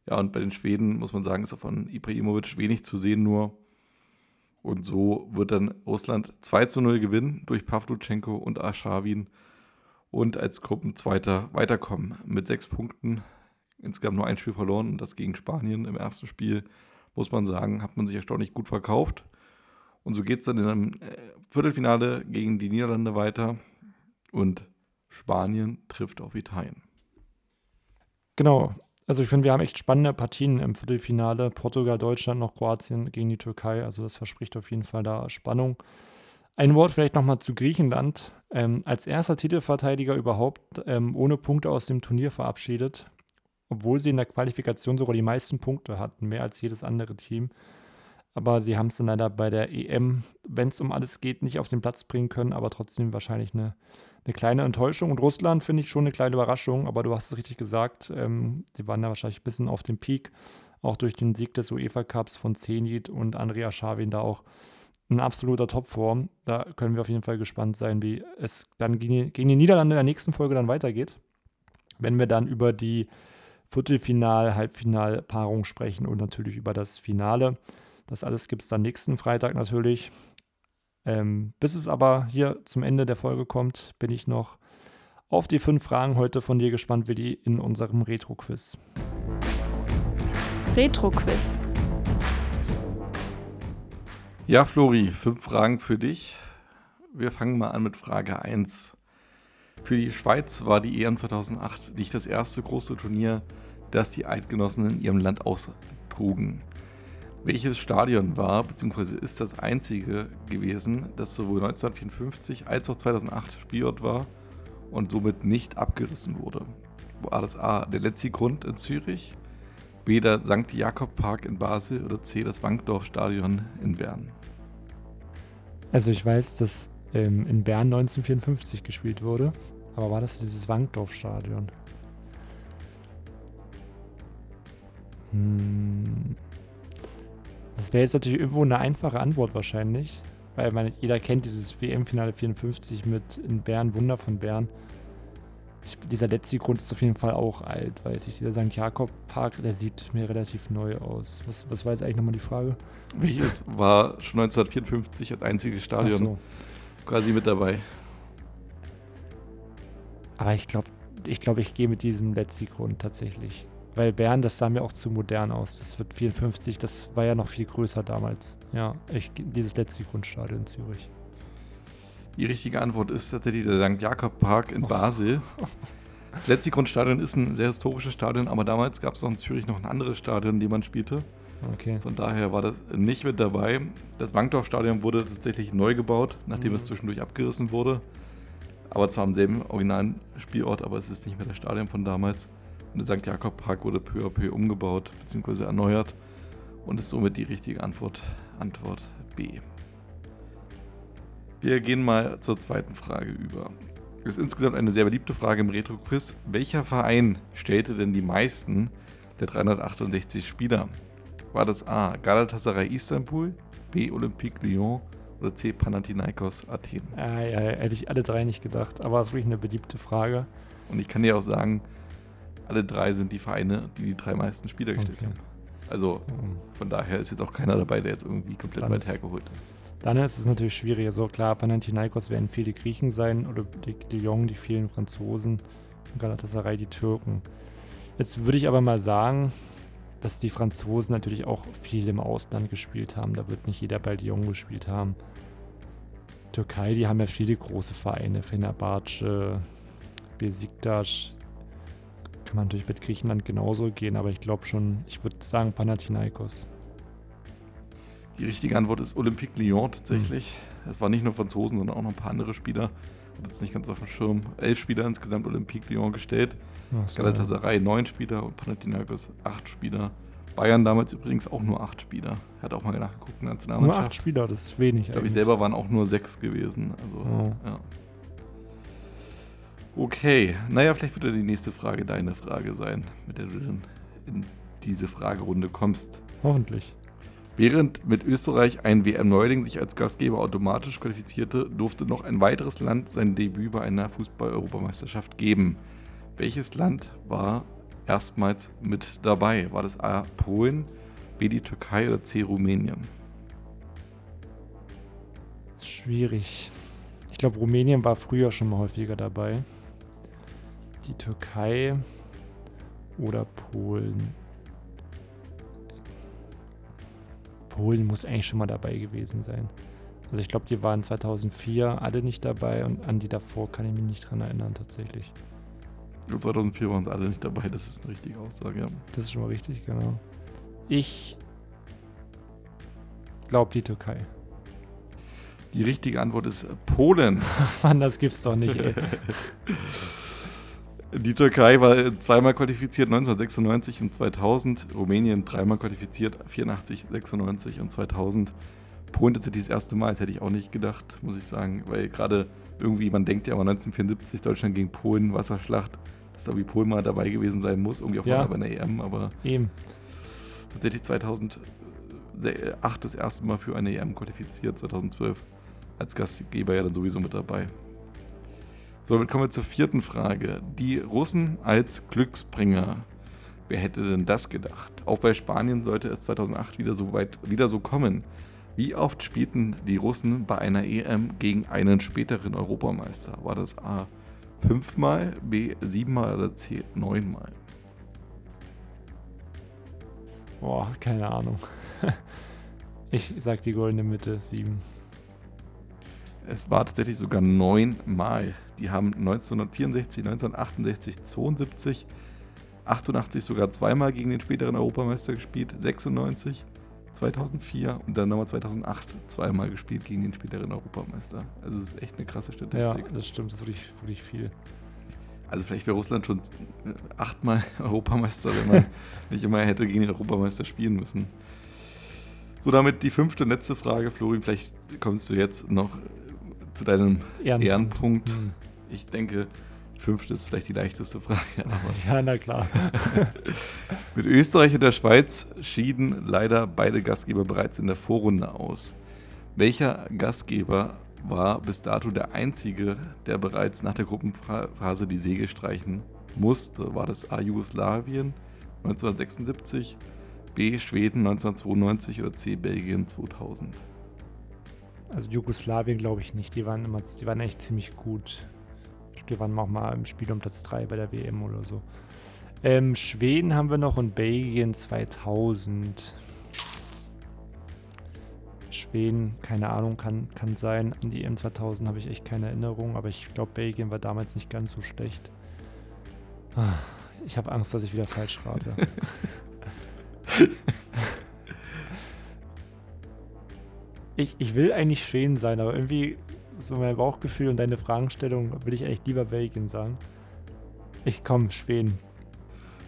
ja, und bei den Schweden muss man sagen, ist auch von Ibrahimovic wenig zu sehen nur. Und so wird dann Russland 2 zu 0 gewinnen durch Pavluchenko und Aschawin und als Gruppenzweiter weiterkommen mit sechs Punkten. Insgesamt nur ein Spiel verloren und das gegen Spanien im ersten Spiel, muss man sagen, hat man sich erstaunlich gut verkauft. Und so geht es dann in einem äh, Viertelfinale gegen die Niederlande weiter und Spanien trifft auf Italien. Genau, also ich finde, wir haben echt spannende Partien im Viertelfinale. Portugal, Deutschland, noch Kroatien gegen die Türkei. Also das verspricht auf jeden Fall da Spannung. Ein Wort vielleicht nochmal zu Griechenland. Ähm, als erster Titelverteidiger überhaupt ähm, ohne Punkte aus dem Turnier verabschiedet, obwohl sie in der Qualifikation sogar die meisten Punkte hatten, mehr als jedes andere Team. Aber sie haben es dann leider bei der EM, wenn es um alles geht, nicht auf den Platz bringen können, aber trotzdem wahrscheinlich eine eine kleine Enttäuschung. Und Russland finde ich schon eine kleine Überraschung, aber du hast es richtig gesagt, ähm, sie waren da wahrscheinlich ein bisschen auf dem Peak, auch durch den Sieg des UEFA Cups von Zenit und Andrea Schawin da auch ein absoluter Topform. Da können wir auf jeden Fall gespannt sein, wie es dann gegen die, Niederlande in der nächsten Folge dann weitergeht. Wenn wir dann über die Viertelfinal-, Halbfinal-Paarung sprechen und natürlich über das Finale. Das alles gibt es dann nächsten Freitag natürlich. Ähm, bis es aber hier zum Ende der Folge kommt, bin ich noch auf die fünf Fragen heute von dir gespannt, wie die in unserem Retro-Quiz. Retro-Quiz. Ja, Flori, fünf Fragen für dich. Wir fangen mal an mit Frage 1. Für die Schweiz war die EM 2008 nicht das erste große Turnier, das die Eidgenossen in ihrem Land austrugen welches Stadion war bzw. ist das einzige gewesen, das sowohl 1954 als auch 2008 Spielort war und somit nicht abgerissen wurde. War das A, der Letzi-Grund in Zürich, B, der St. Jakob Park in Basel oder C, das Wankdorf Stadion in Bern? Also ich weiß, dass ähm, in Bern 1954 gespielt wurde, aber war das dieses Wankdorf Stadion? Hm, das wäre jetzt natürlich irgendwo eine einfache Antwort wahrscheinlich, weil man, jeder kennt dieses WM-Finale 54 mit in Bern, Wunder von Bern. Ich, dieser letzte Grund ist auf jeden Fall auch alt, weiß ich. Dieser St. Jakob-Park, der sieht mir relativ neu aus. Was, was war jetzt eigentlich nochmal die Frage? Welches war schon 1954 das einzige Stadion so. quasi mit dabei? Aber ich glaube, ich, glaub, ich gehe mit diesem letzten Grund tatsächlich. Weil Bern, das sah mir auch zu modern aus. Das wird 54, das war ja noch viel größer damals. Ja, ich, dieses letzte Grundstadion in Zürich. Die richtige Antwort ist tatsächlich der St. Jakob Park in oh. Basel. Letzte Grundstadion ist ein sehr historisches Stadion, aber damals gab es noch in Zürich noch ein anderes Stadion, in dem man spielte. Okay. Von daher war das nicht mit dabei. Das Wankdorf-Stadion wurde tatsächlich neu gebaut, nachdem mhm. es zwischendurch abgerissen wurde. Aber zwar am selben originalen Spielort, aber es ist nicht mehr das Stadion von damals. Der St. Jakob Park wurde peu à peu umgebaut bzw. erneuert und ist somit die richtige Antwort. Antwort B. Wir gehen mal zur zweiten Frage über. Das ist insgesamt eine sehr beliebte Frage im Retro-Quiz. Welcher Verein stellte denn die meisten der 368 Spieler? War das A. Galatasaray Istanbul, B. Olympique Lyon oder C. Panathinaikos Athen? Ah, ja, hätte ich alle drei nicht gedacht, aber es ist wirklich eine beliebte Frage. Und ich kann dir auch sagen, alle drei sind die Vereine, die die drei meisten Spieler gestellt Okay. haben. Also von daher ist jetzt auch keiner dabei, der jetzt irgendwie komplett Dann weit ist- hergeholt ist. Dann ist es natürlich schwierig. So klar, Panathinaikos werden viele Griechen sein oder die Lyon, die vielen Franzosen und Galatasaray die Türken. Jetzt würde ich aber mal sagen, dass die Franzosen natürlich auch viel im Ausland gespielt haben. Da wird nicht jeder bei Lyon gespielt haben. Türkei, die haben ja viele große Vereine, Fenerbahce, Besiktas. Kann man natürlich mit Griechenland genauso gehen, aber ich glaube schon, ich würde sagen Panathinaikos. Die richtige Antwort ist Olympique Lyon tatsächlich. Es waren nicht nur Franzosen, sondern auch noch ein paar andere Spieler. Hat jetzt nicht ganz auf dem Schirm. Elf Spieler insgesamt Olympique Lyon gestellt. So, Galatasaray neun Spieler und Panathinaikos acht Spieler. Bayern damals übrigens auch nur acht Spieler. Hat auch mal nachgeguckt der Nur acht Nationalmannschaft. Spieler, das ist wenig. Ich glaube, ich selber waren auch nur sechs gewesen. Also, Oh. ja. Okay, naja, vielleicht wird ja die nächste Frage deine Frage sein, mit der du dann in diese Fragerunde kommst. Hoffentlich. Während mit Österreich ein WM-Neuling sich als Gastgeber automatisch qualifizierte, durfte noch ein weiteres Land sein Debüt bei einer Fußball-Europameisterschaft geben. Welches Land war erstmals mit dabei? War das A. Polen, B. die Türkei oder C. Rumänien? Schwierig. Ich glaube, Rumänien war früher schon mal häufiger dabei. Die Türkei oder Polen. Polen muss eigentlich schon mal dabei gewesen sein. Also ich glaube, die waren 2004 alle nicht dabei und an die davor kann ich mich nicht dran erinnern tatsächlich. Und 2004 waren sie alle nicht dabei, das ist eine richtige Aussage. Ja. Das ist schon mal richtig, genau. Ich glaube die Türkei. Die richtige Antwort ist Polen. Mann, das gibt's doch nicht, ey. Die Türkei war zweimal qualifiziert, 1996 und 2000. Rumänien dreimal qualifiziert, 84, 96 und 2000. Polen tatsächlich das erste Mal, das hätte ich auch nicht gedacht, muss ich sagen. Weil gerade irgendwie, man denkt ja immer 1974, Deutschland gegen Polen, Wasserschlacht, dass da wie Polen mal dabei gewesen sein muss, irgendwie auch Ja. mal bei einer EM, aber Eben. tatsächlich 2008 das erste Mal für eine EM qualifiziert, 2012 als Gastgeber ja dann sowieso mit dabei. So, damit kommen wir zur vierten Frage. Die Russen als Glücksbringer. Wer hätte denn das gedacht? Auch bei Spanien sollte es 2008 wieder so weit wieder so kommen. Wie oft spielten die Russen bei einer EM gegen einen späteren Europameister? War das A fünfmal, B siebenmal oder C neunmal? Boah, keine Ahnung. Ich sag die goldene Mitte, sieben. Es war tatsächlich sogar neunmal. Die haben 1964, 1968, 72, 88 sogar zweimal gegen den späteren Europameister gespielt, 96, 2004 und dann nochmal 2008 zweimal gespielt gegen den späteren Europameister. Also es ist echt eine krasse Ja, Statistik. das stimmt, das ist wirklich, wirklich viel. Also vielleicht wäre Russland schon achtmal Europameister, wenn man nicht immer hätte gegen den Europameister spielen müssen. So, damit die fünfte und letzte Frage, Florian, vielleicht kommst du jetzt noch zu deinem Ehrenpunkt. Ehrenpunkt. Hm. Ich denke, fünfte ist vielleicht die leichteste Frage. Ja, na klar. mit Österreich und der Schweiz schieden leider beide Gastgeber bereits in der Vorrunde aus. Welcher Gastgeber war bis dato der einzige, der bereits nach der Gruppenphase die Segel streichen musste? War das A. Jugoslawien 1976, B. Schweden 1992 oder C. Belgien 2000? Also Jugoslawien glaube ich nicht. Die waren immer, die waren echt ziemlich gut. Ich glaub, Die waren auch mal im Spiel um Platz 3 bei der WM oder so. Ähm, Schweden haben wir noch und Belgien 2000. Schweden, keine Ahnung, kann, kann sein. An die EM 2000 habe ich echt keine Erinnerung, aber ich glaube, Belgien war damals nicht ganz so schlecht. Ah, Ich habe Angst, dass ich wieder falsch rate. ich, ich will eigentlich Schweden sein, aber irgendwie so mein Bauchgefühl und deine Fragestellung will ich eigentlich lieber Belgien sagen. Ich komme, Schweden.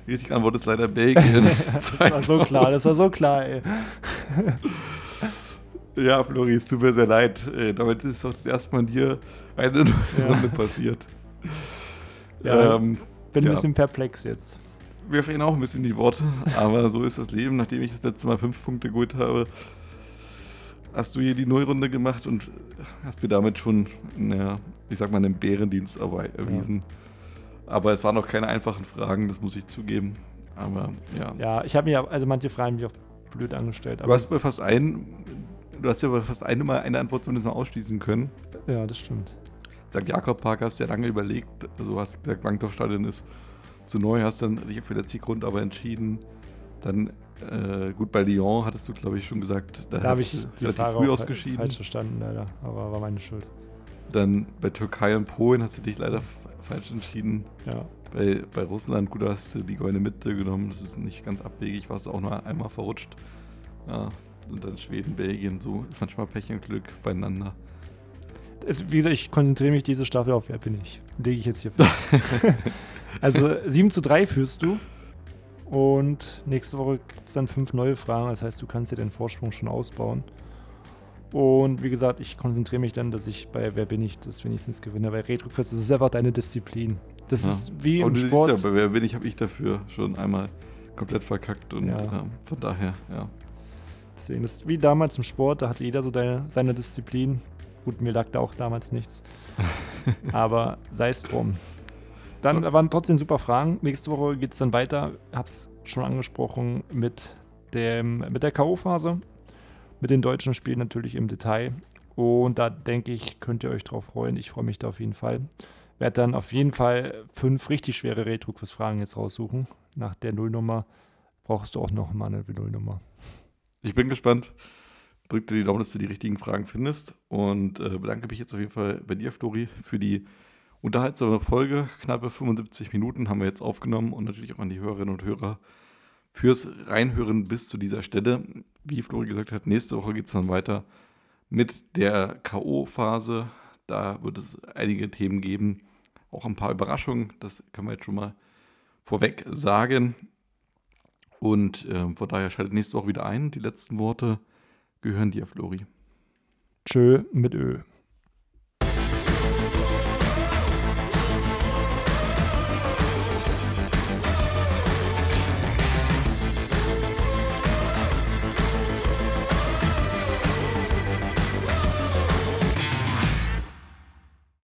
Die richtige Antwort ist leider Belgien. das war so klar, das war so klar, ey. Ja, Flori, es tut mir sehr leid. Äh, damit ist doch das erste Mal dir eine ja. Runde passiert. Ja, ähm, bin ja. ein bisschen perplex jetzt. Wir fehlen auch ein bisschen die Worte, aber so ist das Leben. Nachdem ich das letzte Mal fünf Punkte geholt habe, hast du hier die Nullrunde gemacht und hast mir damit schon, naja, ich sag mal, einen Bärendienst erwiesen. Ja. Aber es waren auch keine einfachen Fragen, das muss ich zugeben. Aber ja. Ja, ich habe mir, also manche Fragen mich auch blöd angestellt. du hast bei fast einen, du hast ja bei fast eine, mal eine Antwort zumindest mal ausschließen können. Ja, das stimmt. St. Jakob Park hast du ja lange überlegt, also hast gesagt, Bankdorfstadion ist zu neu, hast dann dich für der Zielgrund aber entschieden. Dann, äh, gut, bei Lyon hattest du, glaube ich, schon gesagt, da, da habe ich die relativ Frage früh ausgeschieden. falsch verstanden, leider, aber war meine Schuld. Dann bei Türkei und Polen hast du dich leider falsch entschieden. Ja. Bei, bei Russland, gut, hast du die goldene Mitte genommen, das ist nicht ganz abwegig, warst auch nur einmal verrutscht. Ja, und dann Schweden, Belgien, so ist manchmal Pech und Glück beieinander es, wie gesagt, ich konzentriere mich diese Staffel auf, wer bin ich? Lege ich jetzt hier fest. also 7 zu 3 führst du. Und nächste Woche gibt es dann fünf neue Fragen. Das heißt, du kannst dir den Vorsprung schon ausbauen. Und wie gesagt, ich konzentriere mich dann, dass ich bei Wer bin ich das wenigstens gewinne. Weil Retro-Quiz, das ist einfach deine Disziplin. Das ja. ist wie im du Sport. Siehst ja, bei Wer bin ich, habe ich dafür schon einmal komplett verkackt. Und ja. äh, von daher, ja. Deswegen, das ist wie damals im Sport, da hatte jeder so deine, seine Disziplin. Gut, mir lag da auch damals nichts. Aber sei es drum. Dann waren trotzdem super Fragen. Nächste Woche geht es dann weiter. Hab's schon angesprochen mit, dem, mit der K.O.-Phase. Mit den deutschen Spielen natürlich im Detail. Und da denke ich, könnt ihr euch drauf freuen. Ich freue mich da auf jeden Fall. Werde dann auf jeden Fall fünf richtig schwere Retro-Quiz-Fragen jetzt raussuchen. Nach der Nullnummer brauchst du auch noch mal eine Nullnummer. Ich bin gespannt drück dir die Daumen, dass du die richtigen Fragen findest. Und äh, bedanke mich jetzt auf jeden Fall bei dir, Flori, für die unterhaltsame Folge. Knappe 75 Minuten haben wir jetzt aufgenommen und natürlich auch an die Hörerinnen und Hörer fürs Reinhören bis zu dieser Stelle. Wie Flori gesagt hat, nächste Woche geht es dann weiter mit der K.O.-Phase. Da wird es einige Themen geben, auch ein paar Überraschungen. Das können wir jetzt schon mal vorweg sagen. Und äh, von daher schaltet nächste Woche wieder ein. Die letzten Worte gehören dir, Flori. Tschö mit Ö.